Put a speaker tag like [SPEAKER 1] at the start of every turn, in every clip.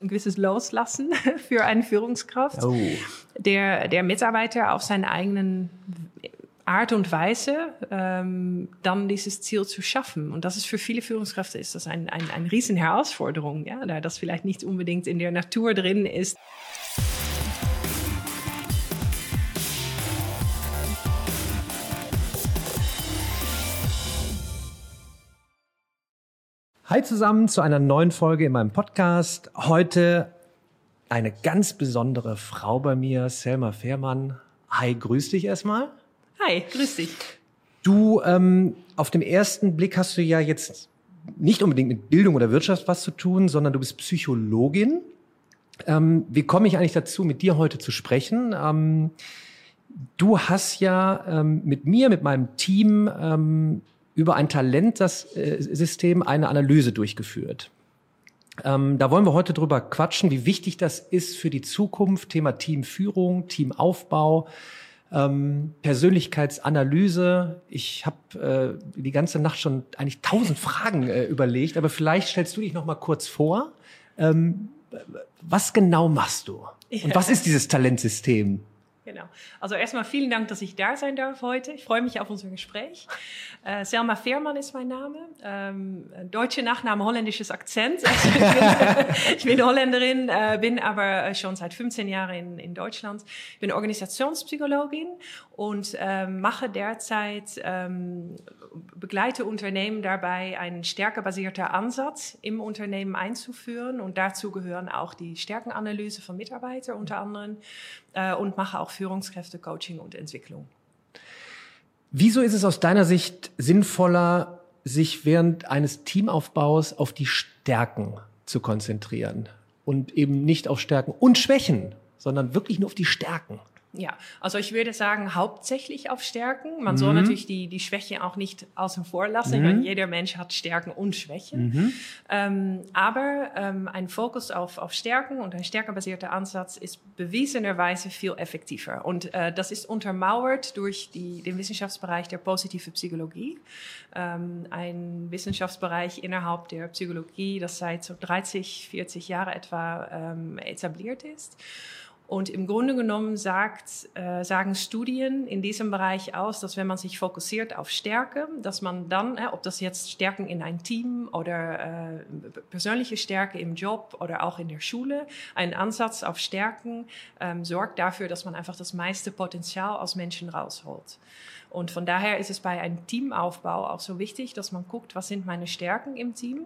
[SPEAKER 1] ein gewisses Loslassen für eine Führungskraft, oh. der, der Mitarbeiter auf seinen eigenen Art und Weise ähm, dann dieses Ziel zu schaffen. Und das ist für viele Führungskräfte ist das ein, ein, eine riesen Herausforderung, ja, da das vielleicht nicht unbedingt in der Natur drin ist.
[SPEAKER 2] Hi zusammen zu einer neuen Folge in meinem Podcast. Heute eine ganz besondere Frau bei mir, Selma Fehrmann. Hi, grüß dich erstmal.
[SPEAKER 1] Hi, grüß dich.
[SPEAKER 2] Du, ähm, auf dem ersten Blick hast du ja jetzt nicht unbedingt mit Bildung oder Wirtschaft was zu tun, sondern du bist Psychologin. Ähm, wie komme ich eigentlich dazu, mit dir heute zu sprechen? Ähm, du hast ja ähm, mit mir, mit meinem Team ähm, über ein Talentsystem eine Analyse durchgeführt. Ähm, da wollen wir heute drüber quatschen, wie wichtig das ist für die Zukunft. Thema Teamführung, Teamaufbau, ähm, Persönlichkeitsanalyse. Ich habe äh, die ganze Nacht schon eigentlich tausend Fragen äh, überlegt, aber vielleicht stellst du dich noch mal kurz vor. Ähm, was genau machst du? Und was ist dieses Talentsystem?
[SPEAKER 1] Genau. Also erstmal vielen Dank, dass ich da sein darf heute. Ich freue mich auf unser Gespräch. Äh, Selma Fehrmann ist mein Name. Ähm, deutsche Nachname, holländisches Akzent. Also ich, bin, ich, bin, Holländerin, äh, bin aber schon seit 15 Jahren in, in Deutschland. Bin Organisationspsychologin und ähm, mache derzeit, ähm, begleite Unternehmen dabei, einen stärkebasierter Ansatz im Unternehmen einzuführen. Und dazu gehören auch die Stärkenanalyse von Mitarbeitern unter anderem äh, und mache auch Führungskräfte, Coaching und Entwicklung.
[SPEAKER 2] Wieso ist es aus deiner Sicht sinnvoller, sich während eines Teamaufbaus auf die Stärken zu konzentrieren und eben nicht auf Stärken und Schwächen, sondern wirklich nur auf die Stärken?
[SPEAKER 1] Ja, also ich würde sagen, hauptsächlich auf Stärken. Man mhm. soll natürlich die, die Schwäche auch nicht außen vor lassen, mhm. weil jeder Mensch hat Stärken und Schwächen. Mhm. Ähm, aber ähm, ein Fokus auf, auf Stärken und ein stärkenbasierter Ansatz ist bewiesenerweise viel effektiver. Und äh, das ist untermauert durch die, den Wissenschaftsbereich der positive Psychologie. Ähm, ein Wissenschaftsbereich innerhalb der Psychologie, das seit so 30, 40 Jahren etwa ähm, etabliert ist. Und im Grunde genommen sagt, äh, sagen Studien in diesem Bereich aus, dass wenn man sich fokussiert auf Stärke, dass man dann, äh, ob das jetzt Stärken in ein Team oder äh, persönliche Stärke im Job oder auch in der Schule, ein Ansatz auf Stärken ähm, sorgt dafür, dass man einfach das meiste Potenzial aus Menschen rausholt. Und von daher ist es bei einem Teamaufbau auch so wichtig, dass man guckt, was sind meine Stärken im Team.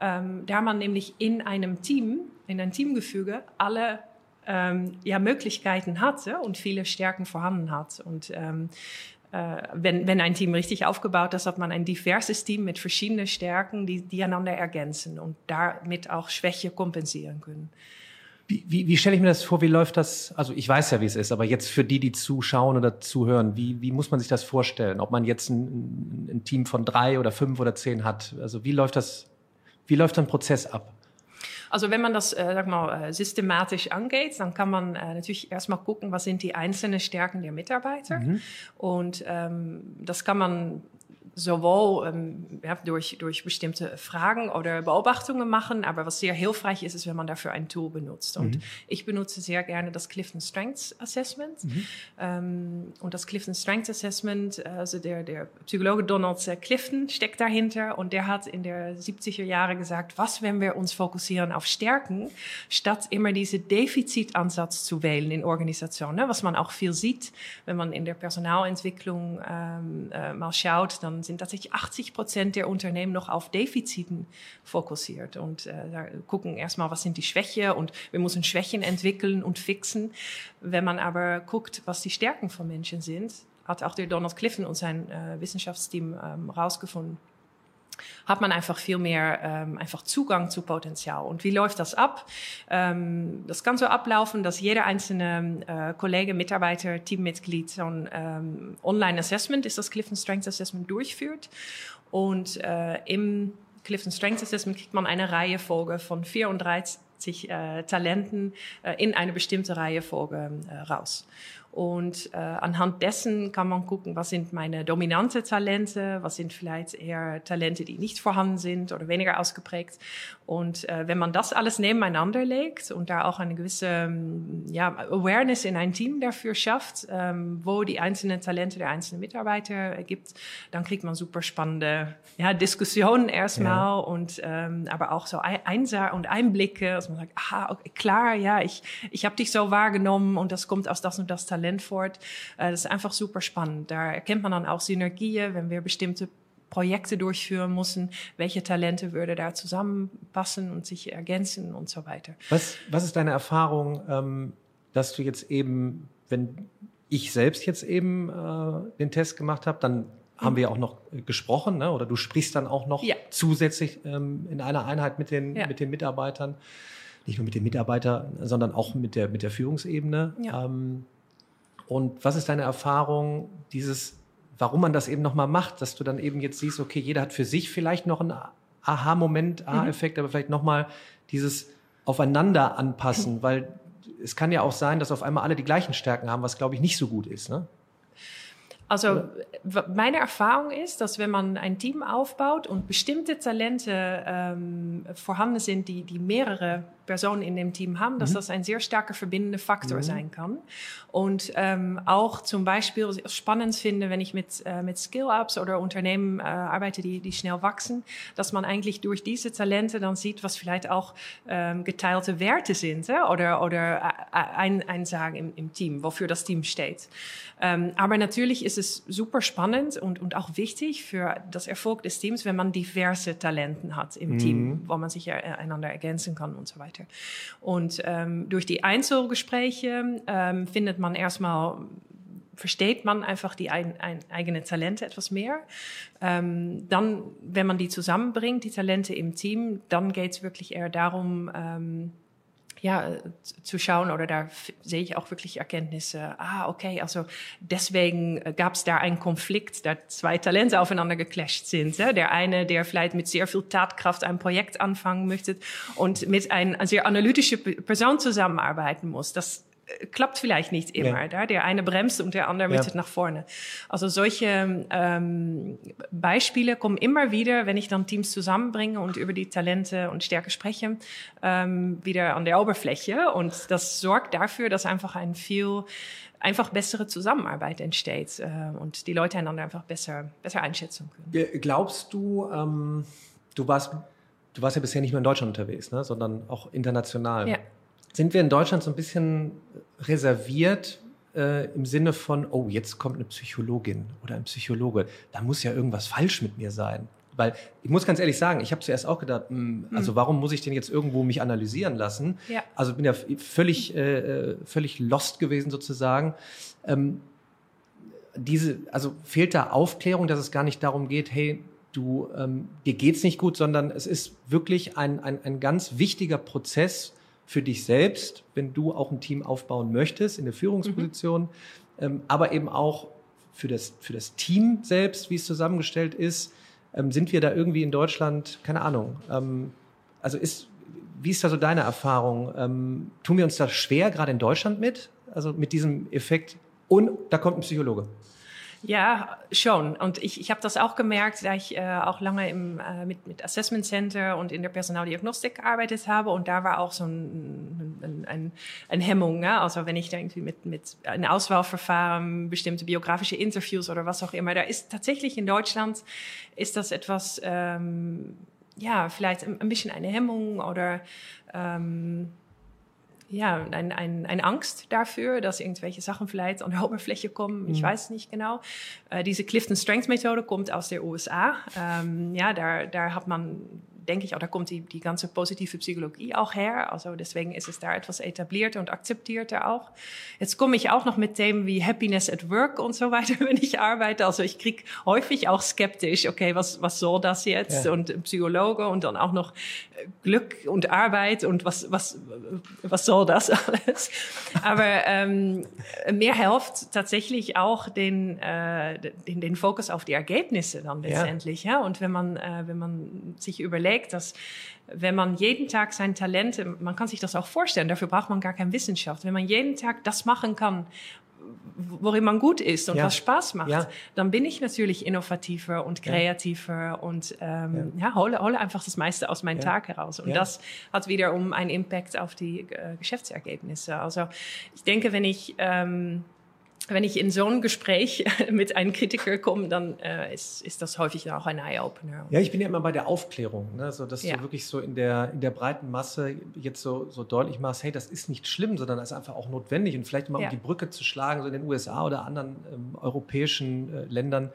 [SPEAKER 1] Ähm, da man nämlich in einem Team, in einem Teamgefüge, alle ähm, ja, Möglichkeiten hat und viele Stärken vorhanden hat. Und ähm, äh, wenn, wenn ein Team richtig aufgebaut ist, hat man ein diverses Team mit verschiedenen Stärken, die, die einander ergänzen und damit auch Schwäche kompensieren können.
[SPEAKER 2] Wie, wie, wie stelle ich mir das vor? Wie läuft das? Also ich weiß ja, wie es ist, aber jetzt für die, die zuschauen oder zuhören, wie, wie muss man sich das vorstellen? Ob man jetzt ein, ein Team von drei oder fünf oder zehn hat? Also wie läuft das? Wie läuft ein Prozess ab?
[SPEAKER 1] Also wenn man das äh, sag mal, äh, systematisch angeht, dann kann man äh, natürlich erstmal gucken, was sind die einzelnen Stärken der Mitarbeiter. Mhm. Und ähm, das kann man sowohl ähm, ja, durch, durch bestimmte Fragen oder Beobachtungen machen, aber was sehr hilfreich ist, ist, wenn man dafür ein Tool benutzt. Und mhm. ich benutze sehr gerne das Clifton Strengths Assessment. Mhm. Ähm, und das Clifton Strengths Assessment, also der, der Psychologe Donald Clifton steckt dahinter und der hat in der 70er Jahre gesagt, was, wenn wir uns fokussieren auf Stärken, statt immer diese Defizitansatz zu wählen in Organisationen, ne? was man auch viel sieht, wenn man in der Personalentwicklung ähm, äh, mal schaut, dann sind tatsächlich 80 Prozent der Unternehmen noch auf Defiziten fokussiert und äh, da gucken erstmal, was sind die Schwächen und wir müssen Schwächen entwickeln und fixen. Wenn man aber guckt, was die Stärken von Menschen sind, hat auch der Donald Clifton und sein äh, Wissenschaftsteam ähm, hat man einfach viel mehr ähm, einfach Zugang zu Potenzial. Und wie läuft das ab? Ähm, das kann so ablaufen, dass jeder einzelne äh, Kollege, Mitarbeiter, Teammitglied so ein ähm, Online-Assessment, ist das Clifton Strengths Assessment, durchführt. Und äh, im Clifton Strengths Assessment kriegt man eine Reihe Folge von 34, 80 äh, Talenten äh, in eine bestimmte Reihenfolge äh, raus. Und äh, anhand dessen kann man gucken, was sind meine dominante Talente, was sind vielleicht eher Talente, die nicht vorhanden sind oder weniger ausgeprägt. Und äh, wenn man das alles nebeneinander legt und da auch eine gewisse ähm, ja, Awareness in ein Team dafür schafft, ähm, wo die einzelnen Talente der einzelnen Mitarbeiter gibt, dann kriegt man super spannende ja, Diskussionen erstmal ja. und ähm, aber auch so Einsa und Einblicke, dass man sagt, aha, okay, klar, ja, ich, ich habe dich so wahrgenommen und das kommt aus das und das Talent. Talent fort. Äh, das ist einfach super spannend. Da erkennt man dann auch Synergien, wenn wir bestimmte Projekte durchführen müssen, welche Talente würde da zusammenpassen und sich ergänzen und so weiter.
[SPEAKER 2] Was, was ist deine Erfahrung, ähm, dass du jetzt eben, wenn ich selbst jetzt eben äh, den Test gemacht habe, dann haben wir auch noch gesprochen, ne? oder du sprichst dann auch noch ja. zusätzlich ähm, in einer Einheit mit den, ja. mit den Mitarbeitern, nicht nur mit den Mitarbeitern, sondern auch mit der, mit der Führungsebene. Ja. Ähm, und was ist deine Erfahrung, dieses, warum man das eben nochmal macht, dass du dann eben jetzt siehst, okay, jeder hat für sich vielleicht noch einen Aha-Moment, mhm. Aha-Effekt, mhm. aber vielleicht nochmal dieses Aufeinander anpassen, weil es kann ja auch sein, dass auf einmal alle die gleichen Stärken haben, was glaube ich nicht so gut ist. Ne?
[SPEAKER 1] Also meine Erfahrung ist, dass wenn man ein Team aufbaut und bestimmte Talente ähm, vorhanden sind, die, die mehrere Personen in dem Team haben, dass mhm. das ein sehr starker verbindender Faktor mhm. sein kann. Und ähm, auch zum Beispiel spannend finde, wenn ich mit, äh, mit Skill-Ups oder Unternehmen äh, arbeite, die, die schnell wachsen, dass man eigentlich durch diese Talente dann sieht, was vielleicht auch ähm, geteilte Werte sind äh, oder, oder äh, ein, Einsagen im, im Team, wofür das Team steht. Ähm, aber natürlich ist es super spannend und, und auch wichtig für das Erfolg des Teams, wenn man diverse Talenten hat im mhm. Team, wo man sich ja einander ergänzen kann und so weiter weiter. Und ähm, durch die Einzelgespräche ähm, findet man erstmal versteht man einfach die ein, ein, eigenen Talente etwas mehr. Ähm, dann, wenn man die zusammenbringt, die Talente im Team, dann geht es wirklich eher darum, ähm, ja, zu schauen oder da sehe ich auch wirklich Erkenntnisse. Ah, okay, also deswegen äh, gab es da einen Konflikt, da zwei Talente aufeinander geclasht sind. Ja? Der eine, der vielleicht mit sehr viel Tatkraft ein Projekt anfangen möchte und mit einer sehr analytische Person zusammenarbeiten muss. Das klappt vielleicht nicht immer. Ja. Der eine bremst und der andere möchte ja. nach vorne. Also solche ähm, Beispiele kommen immer wieder, wenn ich dann Teams zusammenbringe und über die Talente und Stärke spreche, ähm, wieder an der Oberfläche. Und das sorgt dafür, dass einfach ein viel einfach bessere Zusammenarbeit entsteht äh, und die Leute einander einfach besser, besser einschätzen können.
[SPEAKER 2] Glaubst du, ähm, du warst du warst ja bisher nicht nur in Deutschland unterwegs, ne, sondern auch international. Ja sind wir in Deutschland so ein bisschen reserviert äh, im Sinne von, oh, jetzt kommt eine Psychologin oder ein Psychologe, da muss ja irgendwas falsch mit mir sein. Weil ich muss ganz ehrlich sagen, ich habe zuerst auch gedacht, mh, hm, also hm. warum muss ich denn jetzt irgendwo mich analysieren lassen? Ja. Also bin ja völlig, äh, äh, völlig lost gewesen sozusagen. Ähm, diese, also fehlt da Aufklärung, dass es gar nicht darum geht, hey, du, ähm, dir geht's nicht gut, sondern es ist wirklich ein, ein, ein ganz wichtiger Prozess, für dich selbst, wenn du auch ein Team aufbauen möchtest in der Führungsposition, mhm. ähm, aber eben auch für das, für das Team selbst, wie es zusammengestellt ist. Ähm, sind wir da irgendwie in Deutschland, keine Ahnung, ähm, also ist, wie ist da so deine Erfahrung? Ähm, tun wir uns da schwer, gerade in Deutschland mit? Also mit diesem Effekt, und da kommt ein Psychologe.
[SPEAKER 1] Ja, schon. Und ich, ich habe das auch gemerkt, da ich äh, auch lange im, äh, mit, mit Assessment Center und in der Personaldiagnostik gearbeitet habe. Und da war auch so ein, ein, ein, ein Hemmung. Ne? Also wenn ich da irgendwie mit, mit ein Auswahlverfahren, bestimmte biografische Interviews oder was auch immer, da ist tatsächlich in Deutschland, ist das etwas, ähm, ja, vielleicht ein, ein bisschen eine Hemmung oder... Ähm, ja, ein, ein, ein Angst dafür, dass irgendwelche Sachen vielleicht an der Oberfläche kommen. Ich mhm. weiß nicht genau. Äh, diese Clifton Strength Methode kommt aus der USA. Ähm, ja, da, da hat man denke ich, auch da kommt die, die ganze positive Psychologie auch her. Also deswegen ist es da etwas etablierter und akzeptierter auch. Jetzt komme ich auch noch mit Themen wie Happiness at Work und so weiter, wenn ich arbeite. Also ich krieg häufig auch skeptisch, okay, was, was soll das jetzt? Ja. Und Psychologe und dann auch noch äh, Glück und Arbeit und was, was, was soll das alles? Aber ähm, mir hilft tatsächlich auch den, äh, den, den Fokus auf die Ergebnisse dann letztendlich. Ja. ja? Und wenn man, äh, wenn man sich überlegt, überlegt, dass wenn man jeden Tag sein Talente, man kann sich das auch vorstellen, dafür braucht man gar keine Wissenschaft, wenn man jeden Tag das machen kann, worin man gut ist und ja. was Spaß macht, ja. dann bin ich natürlich innovativer und kreativer ja. und ähm, ja. hole, hole einfach das meiste aus meinem Tag heraus. Und das hat wiederum einen Impact auf die äh, Geschäftsergebnisse. Also ich denke, wenn ich ähm, wenn ich in so ein Gespräch mit einem Kritiker komme, dann äh, ist, ist das häufig auch ein Eye-Opener.
[SPEAKER 2] Ja, ich bin ja immer bei der Aufklärung, ne? so, dass ja. du wirklich so in der, in der breiten Masse jetzt so, so deutlich machst, hey, das ist nicht schlimm, sondern das ist einfach auch notwendig und vielleicht mal ja. um die Brücke zu schlagen, so in den USA oder anderen ähm, europäischen äh, Ländern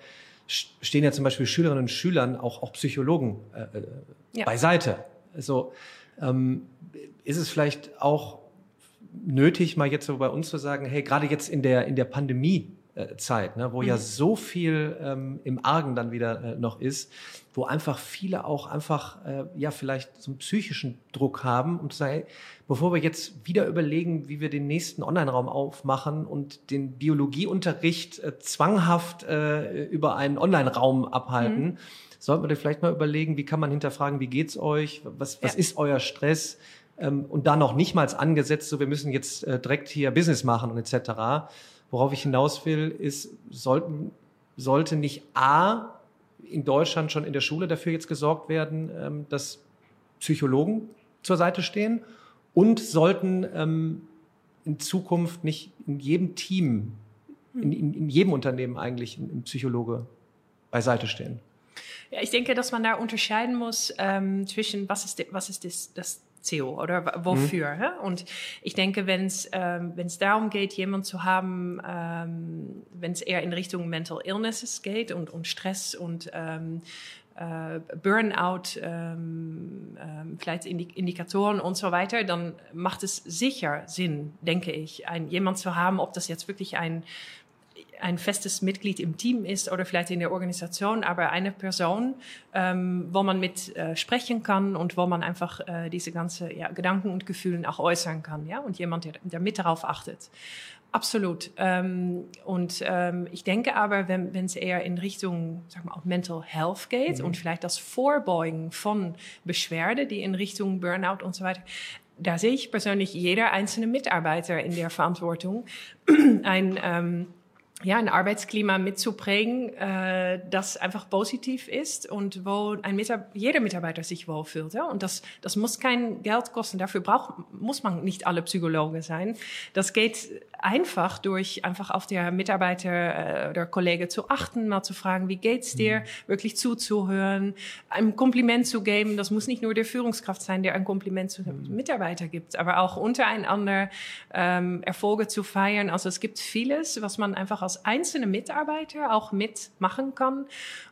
[SPEAKER 2] stehen ja zum Beispiel Schülerinnen und Schülern auch, auch Psychologen äh, äh ja. beiseite. Also ähm, ist es vielleicht auch nötig, mal jetzt so bei uns zu sagen, hey, gerade jetzt in der, in der Pandemie-Zeit, ne, wo mhm. ja so viel ähm, im Argen dann wieder äh, noch ist, wo einfach viele auch einfach äh, ja vielleicht so einen psychischen Druck haben und zu sagen, hey, bevor wir jetzt wieder überlegen, wie wir den nächsten Online-Raum aufmachen und den Biologieunterricht äh, zwanghaft äh, über einen Online-Raum abhalten, mhm. sollten wir vielleicht mal überlegen, wie kann man hinterfragen, wie geht's euch, was, was ja. ist euer Stress? Ähm, und da noch nicht mal angesetzt, so wir müssen jetzt äh, direkt hier Business machen und etc. Worauf ich hinaus will, ist, sollten, sollte nicht A in Deutschland schon in der Schule dafür jetzt gesorgt werden, ähm, dass Psychologen zur Seite stehen und sollten ähm, in Zukunft nicht in jedem Team, in, in, in jedem Unternehmen eigentlich ein, Psychologe beiseite stehen.
[SPEAKER 1] Ja, ich denke, dass man da unterscheiden muss ähm, zwischen was ist, was ist das, das CO oder wofür. Mhm. Und ich denke, wenn es ähm, wenn es darum geht, jemanden zu haben, ähm, wenn es eher in Richtung Mental Illnesses geht und, und Stress und ähm, äh, Burnout, ähm, ähm, vielleicht Indikatoren und so weiter, dann macht es sicher Sinn, denke ich, ein, jemand zu haben, ob das jetzt wirklich ein ein festes Mitglied im Team ist oder vielleicht in der Organisation, aber eine Person, ähm, wo man mit äh, sprechen kann und wo man einfach äh, diese ganze ja, Gedanken und Gefühle auch äußern kann, ja, und jemand, der, der mit darauf achtet. Absolut. Ähm, und ähm, ich denke aber, wenn es eher in Richtung, sag mal, auch Mental Health geht mhm. und vielleicht das Vorbeugen von Beschwerde, die in Richtung Burnout und so weiter, da sehe ich persönlich jeder einzelne Mitarbeiter in der Verantwortung, ein ähm, ja, ein Arbeitsklima mitzuprägen, äh, das einfach positiv ist und wo ein Mitar jeder Mitarbeiter sich wohlfühlt. Ja? Und das, das muss kein Geld kosten. Dafür braucht, muss man nicht alle Psychologe sein. Das geht einfach durch einfach auf der Mitarbeiter äh, oder Kollege zu achten, mal zu fragen, wie geht's dir, mhm. wirklich zuzuhören, ein Kompliment zu geben. Das muss nicht nur der Führungskraft sein, der ein Kompliment zu mhm. Mitarbeiter gibt, aber auch untereinander ähm, Erfolge zu feiern. Also es gibt vieles, was man einfach als einzelne Mitarbeiter auch mitmachen kann,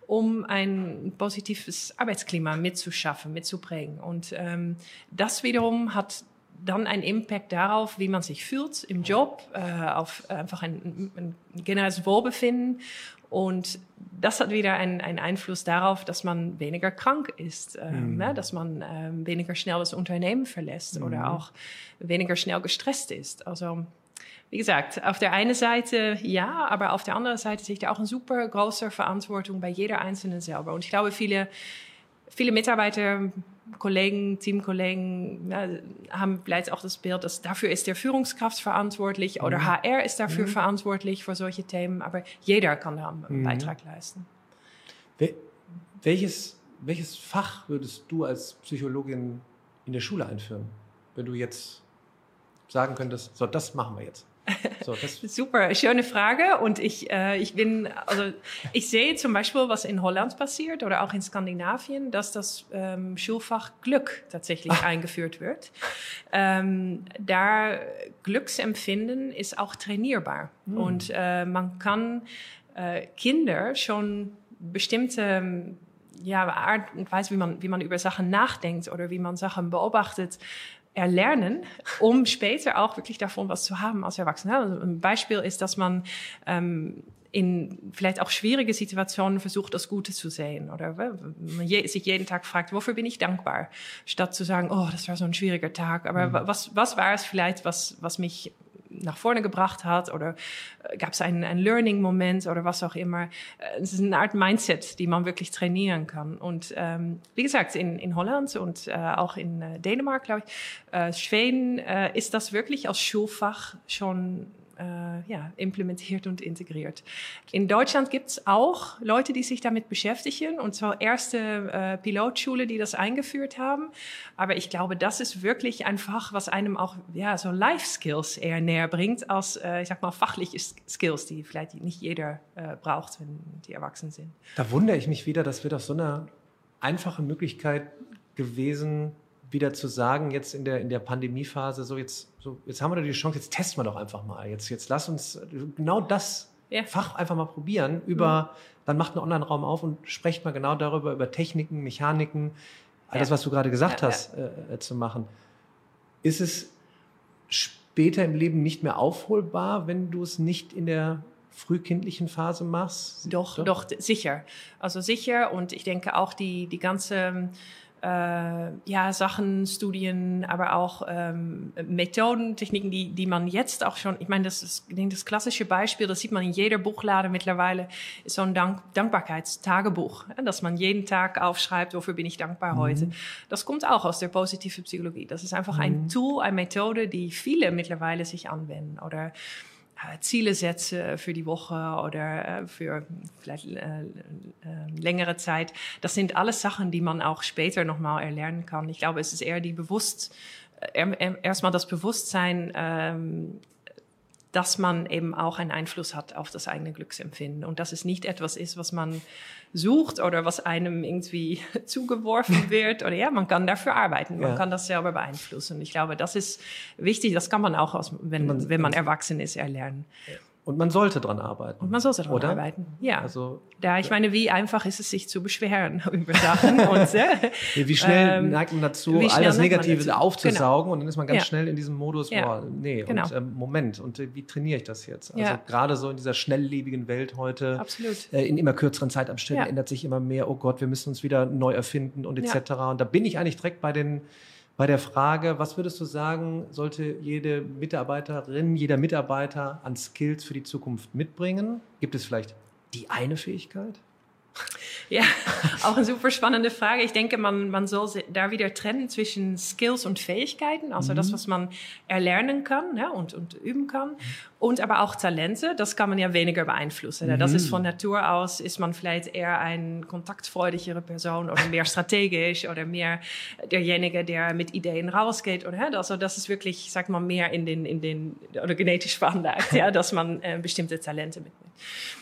[SPEAKER 1] um ein positives Arbeitsklima mitzuschaffen, mitzuprägen. Und ähm, das wiederum hat dann einen Impact darauf, wie man sich fühlt im Job, äh, auf einfach ein, ein generelles Wohlbefinden. Und das hat wieder einen, einen Einfluss darauf, dass man weniger krank ist, ähm, mhm. ja, dass man ähm, weniger schnell das Unternehmen verlässt mhm. oder auch weniger schnell gestresst ist. Also wie gesagt, auf der einen Seite ja, aber auf der anderen Seite sehe ich da auch eine super große Verantwortung bei jeder Einzelnen selber. Und ich glaube, viele, viele Mitarbeiter, Kollegen, Teamkollegen ja, haben vielleicht auch das Bild, dass dafür ist der Führungskraft verantwortlich oder HR mhm. ist dafür mhm. verantwortlich für solche Themen, aber jeder kann da einen mhm. Beitrag leisten.
[SPEAKER 2] Welches, welches Fach würdest du als Psychologin in der Schule einführen, wenn du jetzt sagen könntest, so das machen wir jetzt?
[SPEAKER 1] So, Super, schöne Frage. Und ich, äh, ich bin, also ich sehe zum Beispiel, was in Holland passiert oder auch in Skandinavien, dass das ähm, Schulfach Glück tatsächlich Ach. eingeführt wird. Ähm, da Glücksempfinden ist auch trainierbar. Hm. Und äh, man kann äh, Kinder schon bestimmte ja, Art und Weise, wie man, wie man über Sachen nachdenkt oder wie man Sachen beobachtet, erlernen, um später auch wirklich davon was zu haben als Erwachsener. Also ein Beispiel ist, dass man ähm, in vielleicht auch schwierige Situationen versucht, das Gute zu sehen oder man je, sich jeden Tag fragt, wofür bin ich dankbar, statt zu sagen, oh, das war so ein schwieriger Tag. Aber mhm. was, was war es vielleicht, was, was mich nach vorne gebracht hat oder äh, gab es einen, einen Learning-Moment oder was auch immer. Äh, es ist eine Art Mindset, die man wirklich trainieren kann. Und ähm, wie gesagt, in, in Holland und äh, auch in äh, Dänemark, glaube ich, äh, Schweden äh, ist das wirklich als Schulfach schon ja, implementiert und integriert. In Deutschland gibt es auch Leute, die sich damit beschäftigen und zwar erste äh, Pilotschule, die das eingeführt haben. Aber ich glaube, das ist wirklich ein Fach, was einem auch ja, so Life Skills eher näher bringt als, äh, ich sag mal, fachliche Skills, die vielleicht nicht jeder äh, braucht, wenn die erwachsen sind.
[SPEAKER 2] Da wundere ich mich wieder, das wird doch so eine einfache Möglichkeit gewesen, wieder zu sagen, jetzt in der, in der Pandemiephase, so jetzt, so jetzt haben wir doch die Chance, jetzt testen wir doch einfach mal. Jetzt, jetzt lass uns genau das ja. Fach einfach mal probieren. Über, mhm. dann macht einen Online-Raum auf und sprecht mal genau darüber, über Techniken, Mechaniken, alles, ja. was du gerade gesagt ja, hast, äh, äh, zu machen. Ist es später im Leben nicht mehr aufholbar, wenn du es nicht in der frühkindlichen Phase machst?
[SPEAKER 1] Doch, doch, doch, sicher. Also sicher. Und ich denke auch die, die ganze äh, ja, Sachen, Studien, aber auch ähm, Methoden, Techniken, die, die man jetzt auch schon, ich meine, das ist ich denke, das klassische Beispiel, das sieht man in jeder Buchlade mittlerweile, ist so ein Dank Dankbarkeitstagebuch, ja, dass man jeden Tag aufschreibt, wofür bin ich dankbar mhm. heute. Das kommt auch aus der positiven Psychologie. Das ist einfach mhm. ein Tool, eine Methode, die viele mittlerweile sich anwenden oder Ziele setze für die Woche oder äh, für vielleicht äh, längere Zeit. Das sind alles Sachen, die man auch später nochmal erlernen kann. Ich glaube, es ist eher die bewusst, erstmal das Bewusstsein, ähm, dass man eben auch einen Einfluss hat auf das eigene Glücksempfinden und dass es nicht etwas ist, was man sucht oder was einem irgendwie zugeworfen wird oder ja, man kann dafür arbeiten, man ja. kann das selber beeinflussen. Ich glaube, das ist wichtig, das kann man auch, aus, wenn, man, wenn man erwachsen ist, erlernen.
[SPEAKER 2] Ja. Und man sollte dran arbeiten.
[SPEAKER 1] Und man sollte dran oder? arbeiten. Ja. Also, da, ich meine, wie einfach ist es, sich zu beschweren über Sachen? und,
[SPEAKER 2] äh, wie schnell ähm, neigt man dazu, all das Negative aufzusaugen genau. und dann ist man ganz ja. schnell in diesem Modus, ja. boah, nee, genau. und ähm, Moment, und äh, wie trainiere ich das jetzt? Also ja. gerade so in dieser schnelllebigen Welt heute,
[SPEAKER 1] Absolut.
[SPEAKER 2] Äh, in immer kürzeren Zeitabständen ändert sich immer mehr, oh Gott, wir müssen uns wieder neu erfinden und etc. Und da bin ich eigentlich direkt bei den bei der Frage, was würdest du sagen, sollte jede Mitarbeiterin, jeder Mitarbeiter an Skills für die Zukunft mitbringen? Gibt es vielleicht die eine Fähigkeit?
[SPEAKER 1] Ja, auch eine super spannende Frage. Ich denke, man, man soll da wieder trennen zwischen Skills und Fähigkeiten, also mhm. das, was man erlernen kann ja, und, und üben kann, und aber auch Talente. Das kann man ja weniger beeinflussen. Mhm. Das ist von Natur aus, ist man vielleicht eher ein kontaktfreudigere Person oder mehr strategisch oder mehr derjenige, der mit Ideen rausgeht. Oder, also das ist wirklich, sag mal, mehr in den, in den oder genetisch veranlagt, ja, dass man äh, bestimmte Talente mitnimmt.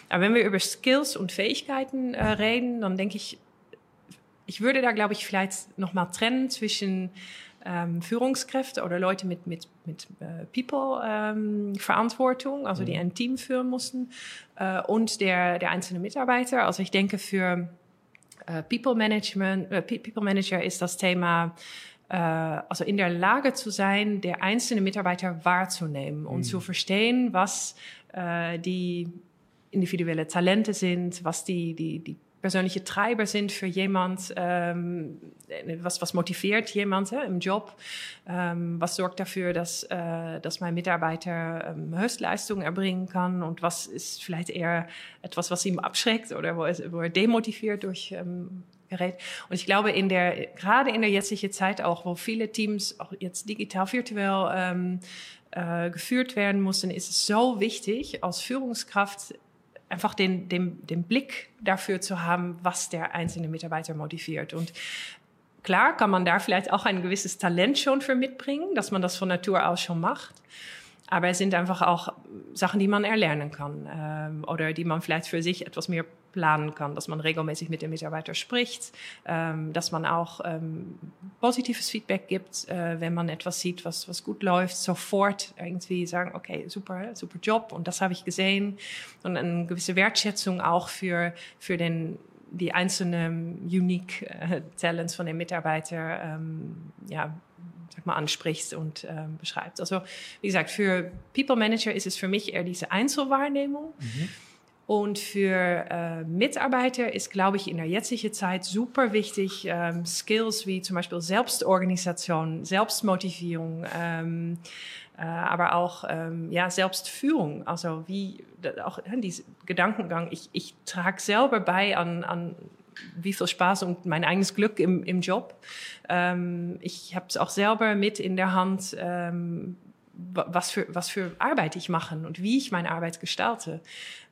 [SPEAKER 1] Aber wenn wir über Skills und Fähigkeiten äh, reden, dann denke ich, ich würde da, glaube ich, vielleicht nochmal trennen zwischen ähm, Führungskräfte oder Leute mit, mit, mit äh, People-Verantwortung, ähm, also die mhm. ein Team führen mussten, äh, und der, der einzelne Mitarbeiter. Also ich denke, für äh, People Management, äh, People Manager ist das Thema, äh, also in der Lage zu sein, der einzelne Mitarbeiter wahrzunehmen und mhm. zu verstehen, was äh, die individuelle Talente sind, was die, die, die persönliche Treiber sind für jemand, ähm, was, was motiviert jemand ja, im Job, ähm, was sorgt dafür, dass, äh, dass mein Mitarbeiter ähm, Höchstleistungen erbringen kann und was ist vielleicht eher etwas, was ihm abschreckt oder wo, es, wo er demotiviert durch ähm, gerät. Und ich glaube, in der, gerade in der jetzigen Zeit auch, wo viele Teams auch jetzt digital, virtuell ähm, äh, geführt werden mussten, ist es so wichtig, als Führungskraft einfach den, den, den Blick dafür zu haben, was der einzelne Mitarbeiter motiviert. Und klar kann man da vielleicht auch ein gewisses Talent schon für mitbringen, dass man das von Natur aus schon macht. Aber es sind einfach auch Sachen, die man erlernen kann ähm, oder die man vielleicht für sich etwas mehr planen kann, dass man regelmäßig mit dem Mitarbeiter spricht, ähm, dass man auch ähm, positives Feedback gibt, äh, wenn man etwas sieht, was, was gut läuft, sofort irgendwie sagen, okay, super, super Job und das habe ich gesehen. Und eine gewisse Wertschätzung auch für, für den die einzelnen unique äh, Talents von dem Mitarbeiter ähm, ja, sag mal, ansprichst und ähm, beschreibst. Also wie gesagt, für People Manager ist es für mich eher diese Einzelwahrnehmung. Mhm. Und für äh, Mitarbeiter ist, glaube ich, in der jetzigen Zeit super wichtig, ähm, Skills wie zum Beispiel Selbstorganisation, Selbstmotivierung, ähm, äh, aber auch ähm, ja, Selbstführung. Also wie auch äh, dieser Gedankengang, ich, ich trage selber bei an, an wie viel Spaß und mein eigenes Glück im, im Job. Ähm, ich habe es auch selber mit in der Hand, ähm, was für, was für Arbeit ich mache und wie ich meine Arbeit gestalte.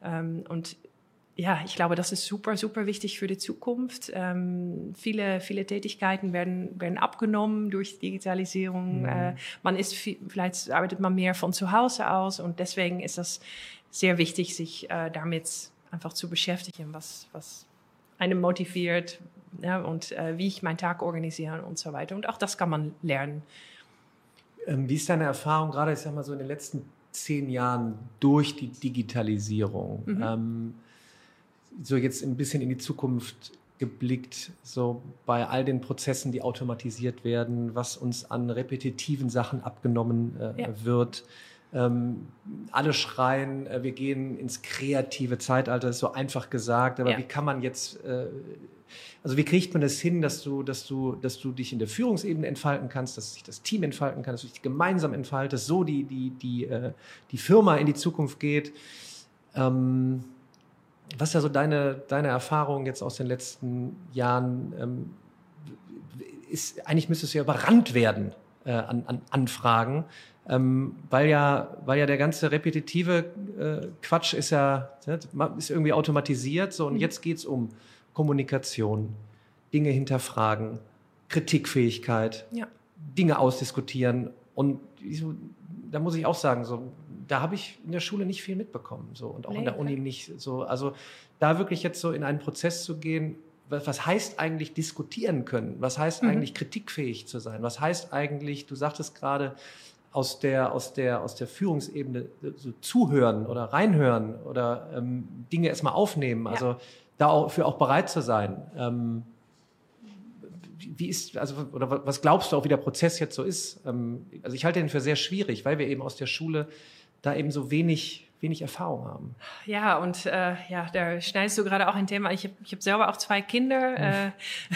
[SPEAKER 1] Ähm, und ja, ich glaube, das ist super, super wichtig für die Zukunft. Ähm, viele, viele Tätigkeiten werden, werden abgenommen durch Digitalisierung. Mhm. Äh, man ist, viel, vielleicht arbeitet man mehr von zu Hause aus und deswegen ist das sehr wichtig, sich äh, damit einfach zu beschäftigen, was, was einem motiviert ja, und äh, wie ich meinen Tag organisiere und so weiter. Und auch das kann man lernen.
[SPEAKER 2] Ähm, wie ist deine Erfahrung gerade, ich sag mal so in den letzten zehn Jahren durch die Digitalisierung? Mhm. Ähm, so jetzt ein bisschen in die Zukunft geblickt, so bei all den Prozessen, die automatisiert werden, was uns an repetitiven Sachen abgenommen äh, ja. wird. Ähm, alle schreien, äh, wir gehen ins kreative Zeitalter, ist so einfach gesagt, aber ja. wie kann man jetzt, äh, also wie kriegt man es das hin, dass du, dass du, dass du dich in der Führungsebene entfalten kannst, dass sich das Team entfalten kann, dass du dich gemeinsam entfaltest, so die, die, die, äh, die Firma in die Zukunft geht. Ähm, was ist ja so deine, deine Erfahrung jetzt aus den letzten Jahren? Ähm, ist, eigentlich müsstest du ja überrannt werden äh, an, an Anfragen, ähm, weil, ja, weil ja der ganze repetitive äh, Quatsch ist ja ne, ist irgendwie automatisiert. So, und mhm. jetzt geht's um Kommunikation, Dinge hinterfragen, Kritikfähigkeit, ja. Dinge ausdiskutieren. Und so, da muss ich auch sagen, so, da habe ich in der Schule nicht viel mitbekommen so und auch nee, in der Uni nicht so. Also da wirklich jetzt so in einen Prozess zu gehen, was, was heißt eigentlich diskutieren können? Was heißt mhm. eigentlich kritikfähig zu sein? Was heißt eigentlich, du sagtest gerade, aus der, aus der, aus der Führungsebene so zuhören oder reinhören oder ähm, Dinge erstmal aufnehmen, also ja. dafür auch bereit zu sein. Ähm, wie ist, also, oder was glaubst du auch, wie der Prozess jetzt so ist? Ähm, also ich halte den für sehr schwierig, weil wir eben aus der Schule da eben so wenig, wenig Erfahrung haben.
[SPEAKER 1] Ja, und äh, ja, da schneidest du gerade auch ein Thema. Ich habe ich hab selber auch zwei Kinder, äh,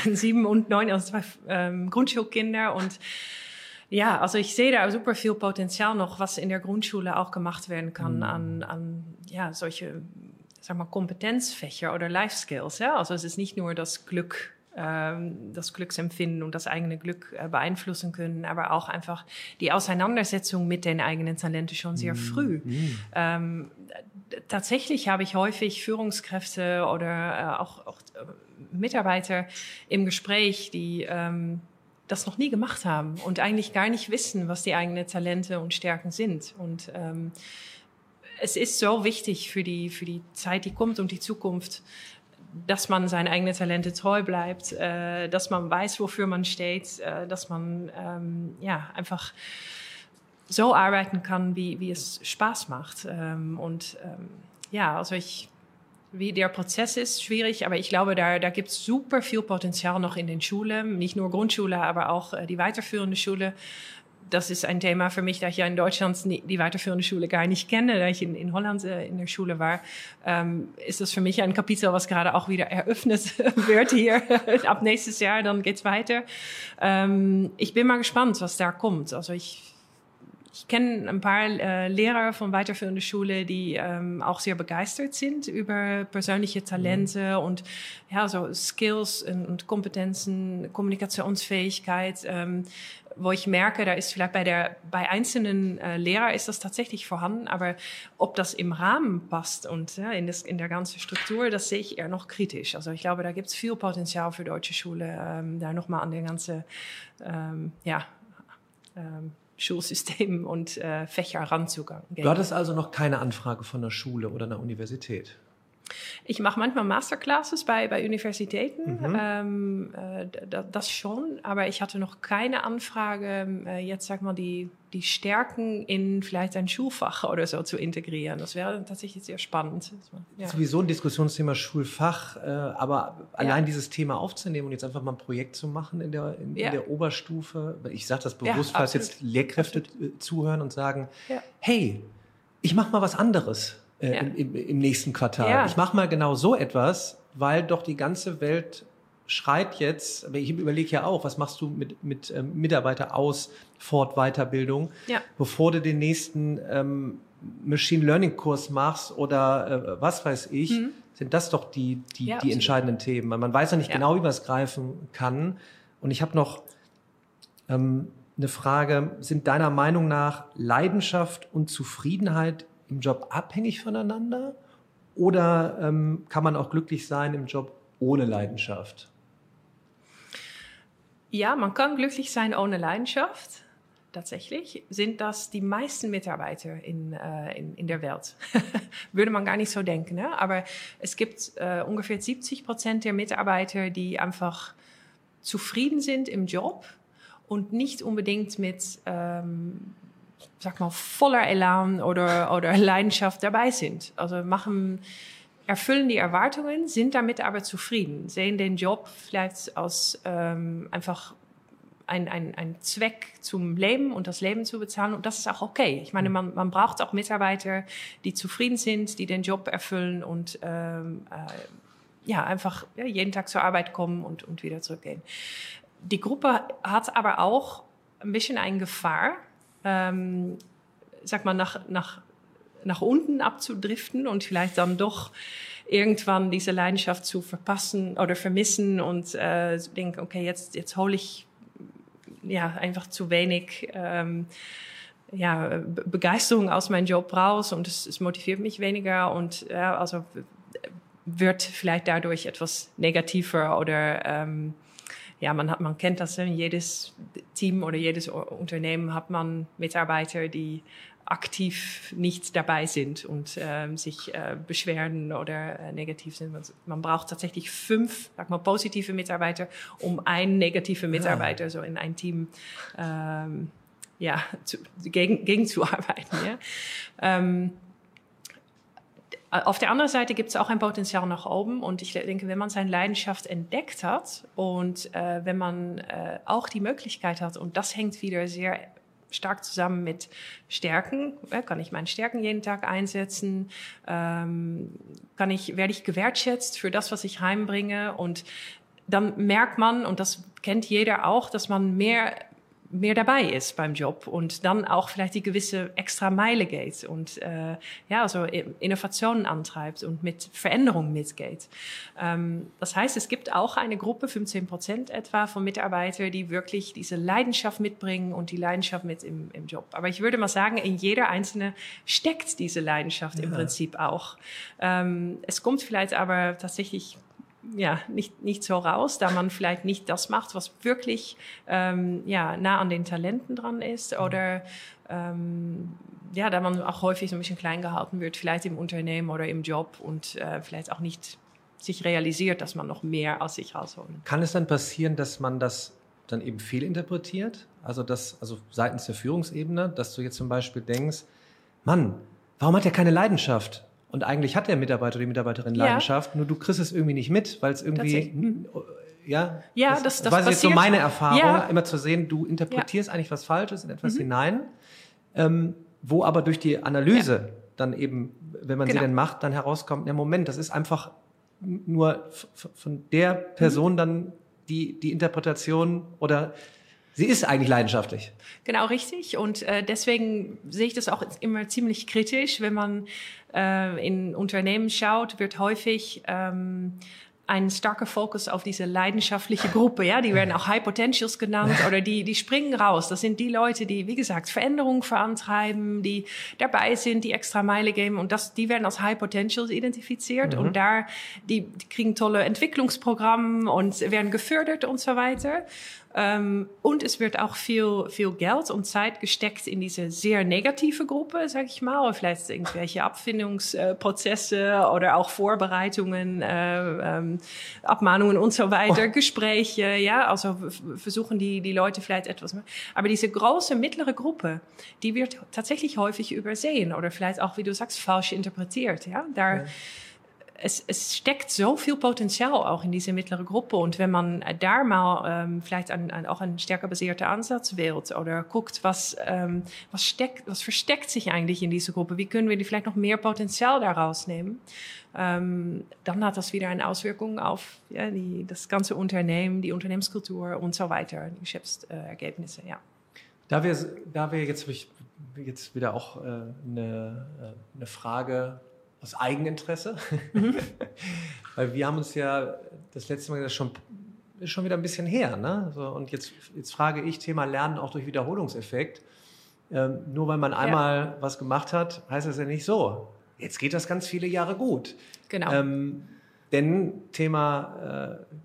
[SPEAKER 1] sieben und neun, also zwei ähm, Grundschulkinder und ja, also ich sehe da super viel Potenzial noch, was in der Grundschule auch gemacht werden kann mhm. an, an ja, solche sag mal, Kompetenzfächer oder Life Skills. Ja? Also es ist nicht nur das Glück ähm, das Glücksempfinden und das eigene Glück äh, beeinflussen können, aber auch einfach die Auseinandersetzung mit den eigenen Talenten schon sehr mhm. früh. Mhm. Ähm, tatsächlich habe ich häufig Führungskräfte oder äh, auch, auch äh, Mitarbeiter im Gespräch, die ähm, das noch nie gemacht haben und eigentlich gar nicht wissen, was die eigenen Talente und Stärken sind. Und ähm, es ist so wichtig für die, für die Zeit, die kommt und die Zukunft, dass man seine eigenen Talente treu bleibt, äh, dass man weiß, wofür man steht, äh, dass man ähm, ja einfach so arbeiten kann, wie, wie es Spaß macht. Ähm, und ähm, ja, also ich, wie der Prozess ist, schwierig, aber ich glaube, da, da gibt es super viel Potenzial noch in den Schulen, nicht nur Grundschule, aber auch äh, die weiterführende Schule das ist ein Thema für mich, da ich ja in Deutschland die weiterführende Schule gar nicht kenne, da ich in, in Holland äh, in der Schule war, ähm, ist das für mich ein Kapitel, was gerade auch wieder eröffnet wird hier. Ab nächstes Jahr, dann geht's weiter. Ähm, ich bin mal gespannt, was da kommt. Also ich ich kenne ein paar äh, Lehrer von weiterführender Schule, die ähm, auch sehr begeistert sind über persönliche Talente mhm. und ja, so Skills und, und Kompetenzen, Kommunikationsfähigkeit. Ähm, wo ich merke, da ist vielleicht bei der bei einzelnen äh, Lehrer ist das tatsächlich vorhanden, aber ob das im Rahmen passt und ja, in, das, in der ganzen Struktur, das sehe ich eher noch kritisch. Also ich glaube, da gibt es viel Potenzial für deutsche Schule, ähm, da nochmal an den ganzen ähm, ja, ähm, Schulsystem und äh, Fächer.
[SPEAKER 2] Du hattest also noch keine Anfrage von der Schule oder einer Universität?
[SPEAKER 1] Ich mache manchmal Masterclasses bei, bei Universitäten, mhm. ähm, äh, das schon, aber ich hatte noch keine Anfrage, äh, jetzt sag mal, die, die Stärken in vielleicht ein Schulfach oder so zu integrieren. Das wäre tatsächlich sehr spannend.
[SPEAKER 2] Ja. Sowieso ein Diskussionsthema Schulfach, äh, aber allein ja. dieses Thema aufzunehmen und jetzt einfach mal ein Projekt zu machen in der, in, ja. in der Oberstufe, ich sage das bewusst, falls jetzt Lehrkräfte absolut. zuhören und sagen, hey, ich mache mal was anderes äh, ja. im, im, nächsten Quartal. Ja. Ich mache mal genau so etwas, weil doch die ganze Welt schreit jetzt, aber ich überlege ja auch, was machst du mit, mit ähm, Mitarbeiter aus Fort Weiterbildung, ja. bevor du den nächsten ähm, Machine Learning Kurs machst oder äh, was weiß ich, mhm. sind das doch die, die, ja, die entscheidenden Themen. Man weiß ja nicht genau, wie man es greifen kann. Und ich habe noch ähm, eine Frage, sind deiner Meinung nach Leidenschaft und Zufriedenheit im Job abhängig voneinander? Oder ähm, kann man auch glücklich sein im Job ohne Leidenschaft?
[SPEAKER 1] Ja, man kann glücklich sein ohne Leidenschaft. Tatsächlich sind das die meisten Mitarbeiter in, äh, in, in der Welt. Würde man gar nicht so denken. Ne? Aber es gibt äh, ungefähr 70 Prozent der Mitarbeiter, die einfach zufrieden sind im Job und nicht unbedingt mit, ähm, sag mal, voller Elan oder, oder Leidenschaft dabei sind. Also machen, erfüllen die Erwartungen, sind damit aber zufrieden, sehen den Job vielleicht als ähm, einfach ein, ein, ein Zweck zum Leben und das Leben zu bezahlen. Und das ist auch okay. Ich meine, man, man braucht auch Mitarbeiter, die zufrieden sind, die den Job erfüllen und ähm, äh, ja, einfach ja, jeden Tag zur Arbeit kommen und, und wieder zurückgehen. Die Gruppe hat aber auch ein bisschen eine Gefahr, ähm, sag mal, nach, nach, nach unten abzudriften und vielleicht dann doch irgendwann diese Leidenschaft zu verpassen oder vermissen und äh, denken, okay, jetzt, jetzt hole ich ja einfach zu wenig ähm, ja, Begeisterung aus meinem Job raus und es, es motiviert mich weniger und ja, also wird vielleicht dadurch etwas negativer oder ähm, ja, man, hat, man kennt das, in jedes Team oder jedes Unternehmen hat man Mitarbeiter, die aktiv nicht dabei sind und ähm, sich äh, beschweren oder äh, negativ sind. Man braucht tatsächlich fünf, sag mal, positive Mitarbeiter, um einen negative Mitarbeiter ja. so in ein Team ähm, ja, zu, gegen, gegen zu arbeiten. Ja? Ähm, auf der anderen Seite gibt es auch ein Potenzial nach oben und ich denke, wenn man seine Leidenschaft entdeckt hat und äh, wenn man äh, auch die Möglichkeit hat, und das hängt wieder sehr stark zusammen mit Stärken. Ja, kann ich meine Stärken jeden Tag einsetzen? Ähm, kann ich, werde ich gewertschätzt für das, was ich heimbringe? Und dann merkt man, und das kennt jeder auch, dass man mehr mehr dabei ist beim Job und dann auch vielleicht die gewisse extra Meile geht und äh, ja, also Innovationen antreibt und mit Veränderungen mitgeht. Ähm, das heißt, es gibt auch eine Gruppe, 15 Prozent etwa von Mitarbeitern, die wirklich diese Leidenschaft mitbringen und die Leidenschaft mit im, im Job. Aber ich würde mal sagen, in jeder Einzelne steckt diese Leidenschaft ja. im Prinzip auch. Ähm, es kommt vielleicht aber tatsächlich ja, nicht, nicht so raus, da man vielleicht nicht das macht, was wirklich ähm, ja, nah an den Talenten dran ist mhm. oder ähm, ja, da man auch häufig so ein bisschen klein gehalten wird, vielleicht im Unternehmen oder im Job und äh, vielleicht auch nicht sich realisiert, dass man noch mehr aus sich rausholen.
[SPEAKER 2] Kann es dann passieren, dass man das dann eben fehlinterpretiert? Also das, also seitens der Führungsebene, dass du jetzt zum Beispiel denkst, Mann, warum hat er keine Leidenschaft? Und eigentlich hat der Mitarbeiter oder die Mitarbeiterin Leidenschaft, ja. nur du kriegst es irgendwie nicht mit, weil es irgendwie, hm, ja,
[SPEAKER 1] ja, das, das, das
[SPEAKER 2] war jetzt so meine Erfahrung, ja. immer zu sehen, du interpretierst ja. eigentlich was Falsches in etwas mhm. hinein, ähm, wo aber durch die Analyse dann eben, wenn man genau. sie denn macht, dann herauskommt, ja Moment, das ist einfach nur von der Person mhm. dann die, die Interpretation oder sie ist eigentlich leidenschaftlich.
[SPEAKER 1] Genau, richtig. Und äh, deswegen sehe ich das auch immer ziemlich kritisch, wenn man äh, in Unternehmen schaut, wird häufig ähm, ein starker Fokus auf diese leidenschaftliche Gruppe, ja, die werden auch High Potentials genannt oder die, die springen raus. Das sind die Leute, die, wie gesagt, Veränderungen vorantreiben, die dabei sind, die extra Meile geben und das, die werden als High Potentials identifiziert mhm. und da, die, die kriegen tolle Entwicklungsprogramme und werden gefördert und so weiter. Ähm, und es wird auch viel, viel Geld und Zeit gesteckt in diese sehr negative Gruppe, sag ich mal, oder vielleicht irgendwelche Abfindungsprozesse oder auch Vorbereitungen, äh, ähm, Abmahnungen und so weiter, oh. Gespräche, ja, also versuchen die, die Leute vielleicht etwas mehr. Aber diese große, mittlere Gruppe, die wird tatsächlich häufig übersehen oder vielleicht auch, wie du sagst, falsch interpretiert, ja. Da, ja es, es steckt so viel Potenzial auch in diese mittlere Gruppe. Und wenn man da mal ähm, vielleicht ein, ein, auch ein stärker basierter Ansatz wählt oder guckt, was, ähm, was, steckt, was versteckt sich eigentlich in dieser Gruppe, wie können wir die vielleicht noch mehr Potenzial daraus nehmen, ähm, dann hat das wieder eine Auswirkung auf ja, die, das ganze Unternehmen, die Unternehmenskultur und so weiter, die Geschäftsergebnisse. Ja.
[SPEAKER 2] Da wir, da wir jetzt, jetzt wieder auch äh, eine, äh, eine Frage aus Eigeninteresse, mhm. weil wir haben uns ja das letzte Mal schon ist schon wieder ein bisschen her, ne? So, und jetzt, jetzt frage ich Thema Lernen auch durch Wiederholungseffekt. Ähm, nur weil man einmal ja. was gemacht hat, heißt das ja nicht so. Jetzt geht das ganz viele Jahre gut.
[SPEAKER 1] Genau.
[SPEAKER 2] Ähm, denn Thema, äh,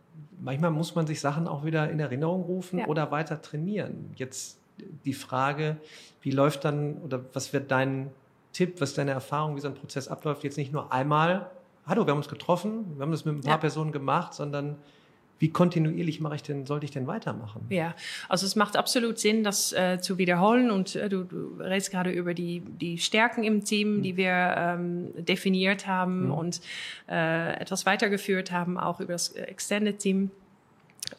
[SPEAKER 2] manchmal muss man sich Sachen auch wieder in Erinnerung rufen ja. oder weiter trainieren. Jetzt die Frage, wie läuft dann oder was wird dein Tipp, was deine Erfahrung, wie so ein Prozess abläuft, jetzt nicht nur einmal, hallo, wir haben uns getroffen, wir haben das mit ein paar ja. Personen gemacht, sondern wie kontinuierlich mache ich denn, sollte ich denn weitermachen?
[SPEAKER 1] Ja, also es macht absolut Sinn, das äh, zu wiederholen. Und äh, du, du redest gerade über die, die Stärken im Team, mhm. die wir ähm, definiert haben mhm. und äh, etwas weitergeführt haben, auch über das Extended Team.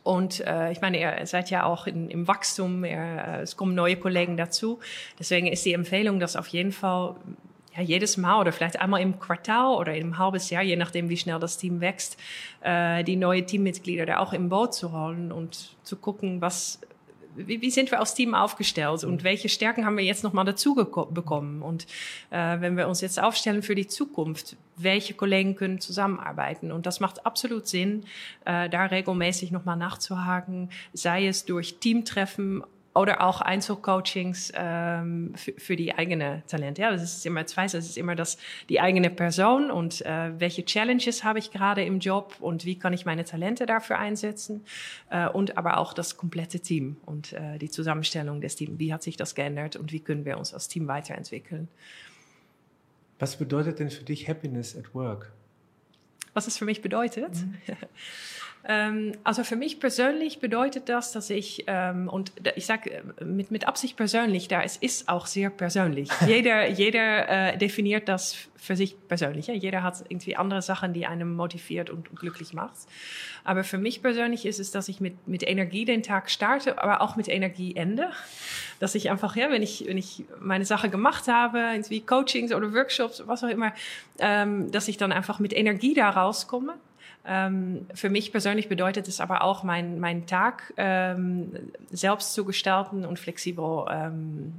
[SPEAKER 1] Und äh, ich meine, ihr seid ja auch in, im Wachstum, ihr, äh, es kommen neue Kollegen dazu. Deswegen ist die Empfehlung, dass auf jeden Fall ja, jedes Mal oder vielleicht einmal im Quartal oder im halbes Jahr, je nachdem, wie schnell das Team wächst, äh, die neue Teammitglieder da auch im Boot zu holen und zu gucken, was, wie, wie sind wir als Team aufgestellt und welche Stärken haben wir jetzt nochmal dazu bekommen? Und äh, wenn wir uns jetzt aufstellen für die Zukunft, welche Kollegen können zusammenarbeiten? Und das macht absolut Sinn, äh, da regelmäßig nochmal nachzuhaken, sei es durch Teamtreffen oder auch Einzelcoachings ähm, für, die eigene Talent. Ja, das ist immer zwei, das ist immer das die eigene Person und äh, welche Challenges habe ich gerade im Job und wie kann ich meine Talente dafür einsetzen äh, und aber auch das komplette Team und äh, die Zusammenstellung des Teams. Wie hat sich das geändert und wie können wir uns als Team weiterentwickeln?
[SPEAKER 2] Was bedeutet denn für dich Happiness at Work?
[SPEAKER 1] Was es für mich bedeutet? Mhm. Ähm, also für mich persönlich bedeutet das, dass ich, ähm, und ich sage äh, mit, mit Absicht persönlich, da es ist auch sehr persönlich. jeder jeder äh, definiert das für sich persönlich. Ja? Jeder hat irgendwie andere Sachen, die einem motiviert und, glücklich macht. Aber für mich persönlich ist es, dass ich mit, mit Energie den Tag starte, aber auch mit Energie ende. Dass ich einfach, ja, wenn ich, wenn ich meine Sache gemacht habe, irgendwie Coachings oder Workshops, was auch immer, ähm, dass ich dann einfach mit Energie da rauskomme ähm, für mich persönlich bedeutet es aber auch, meinen mein Tag ähm, selbst zu gestalten und flexibel ähm,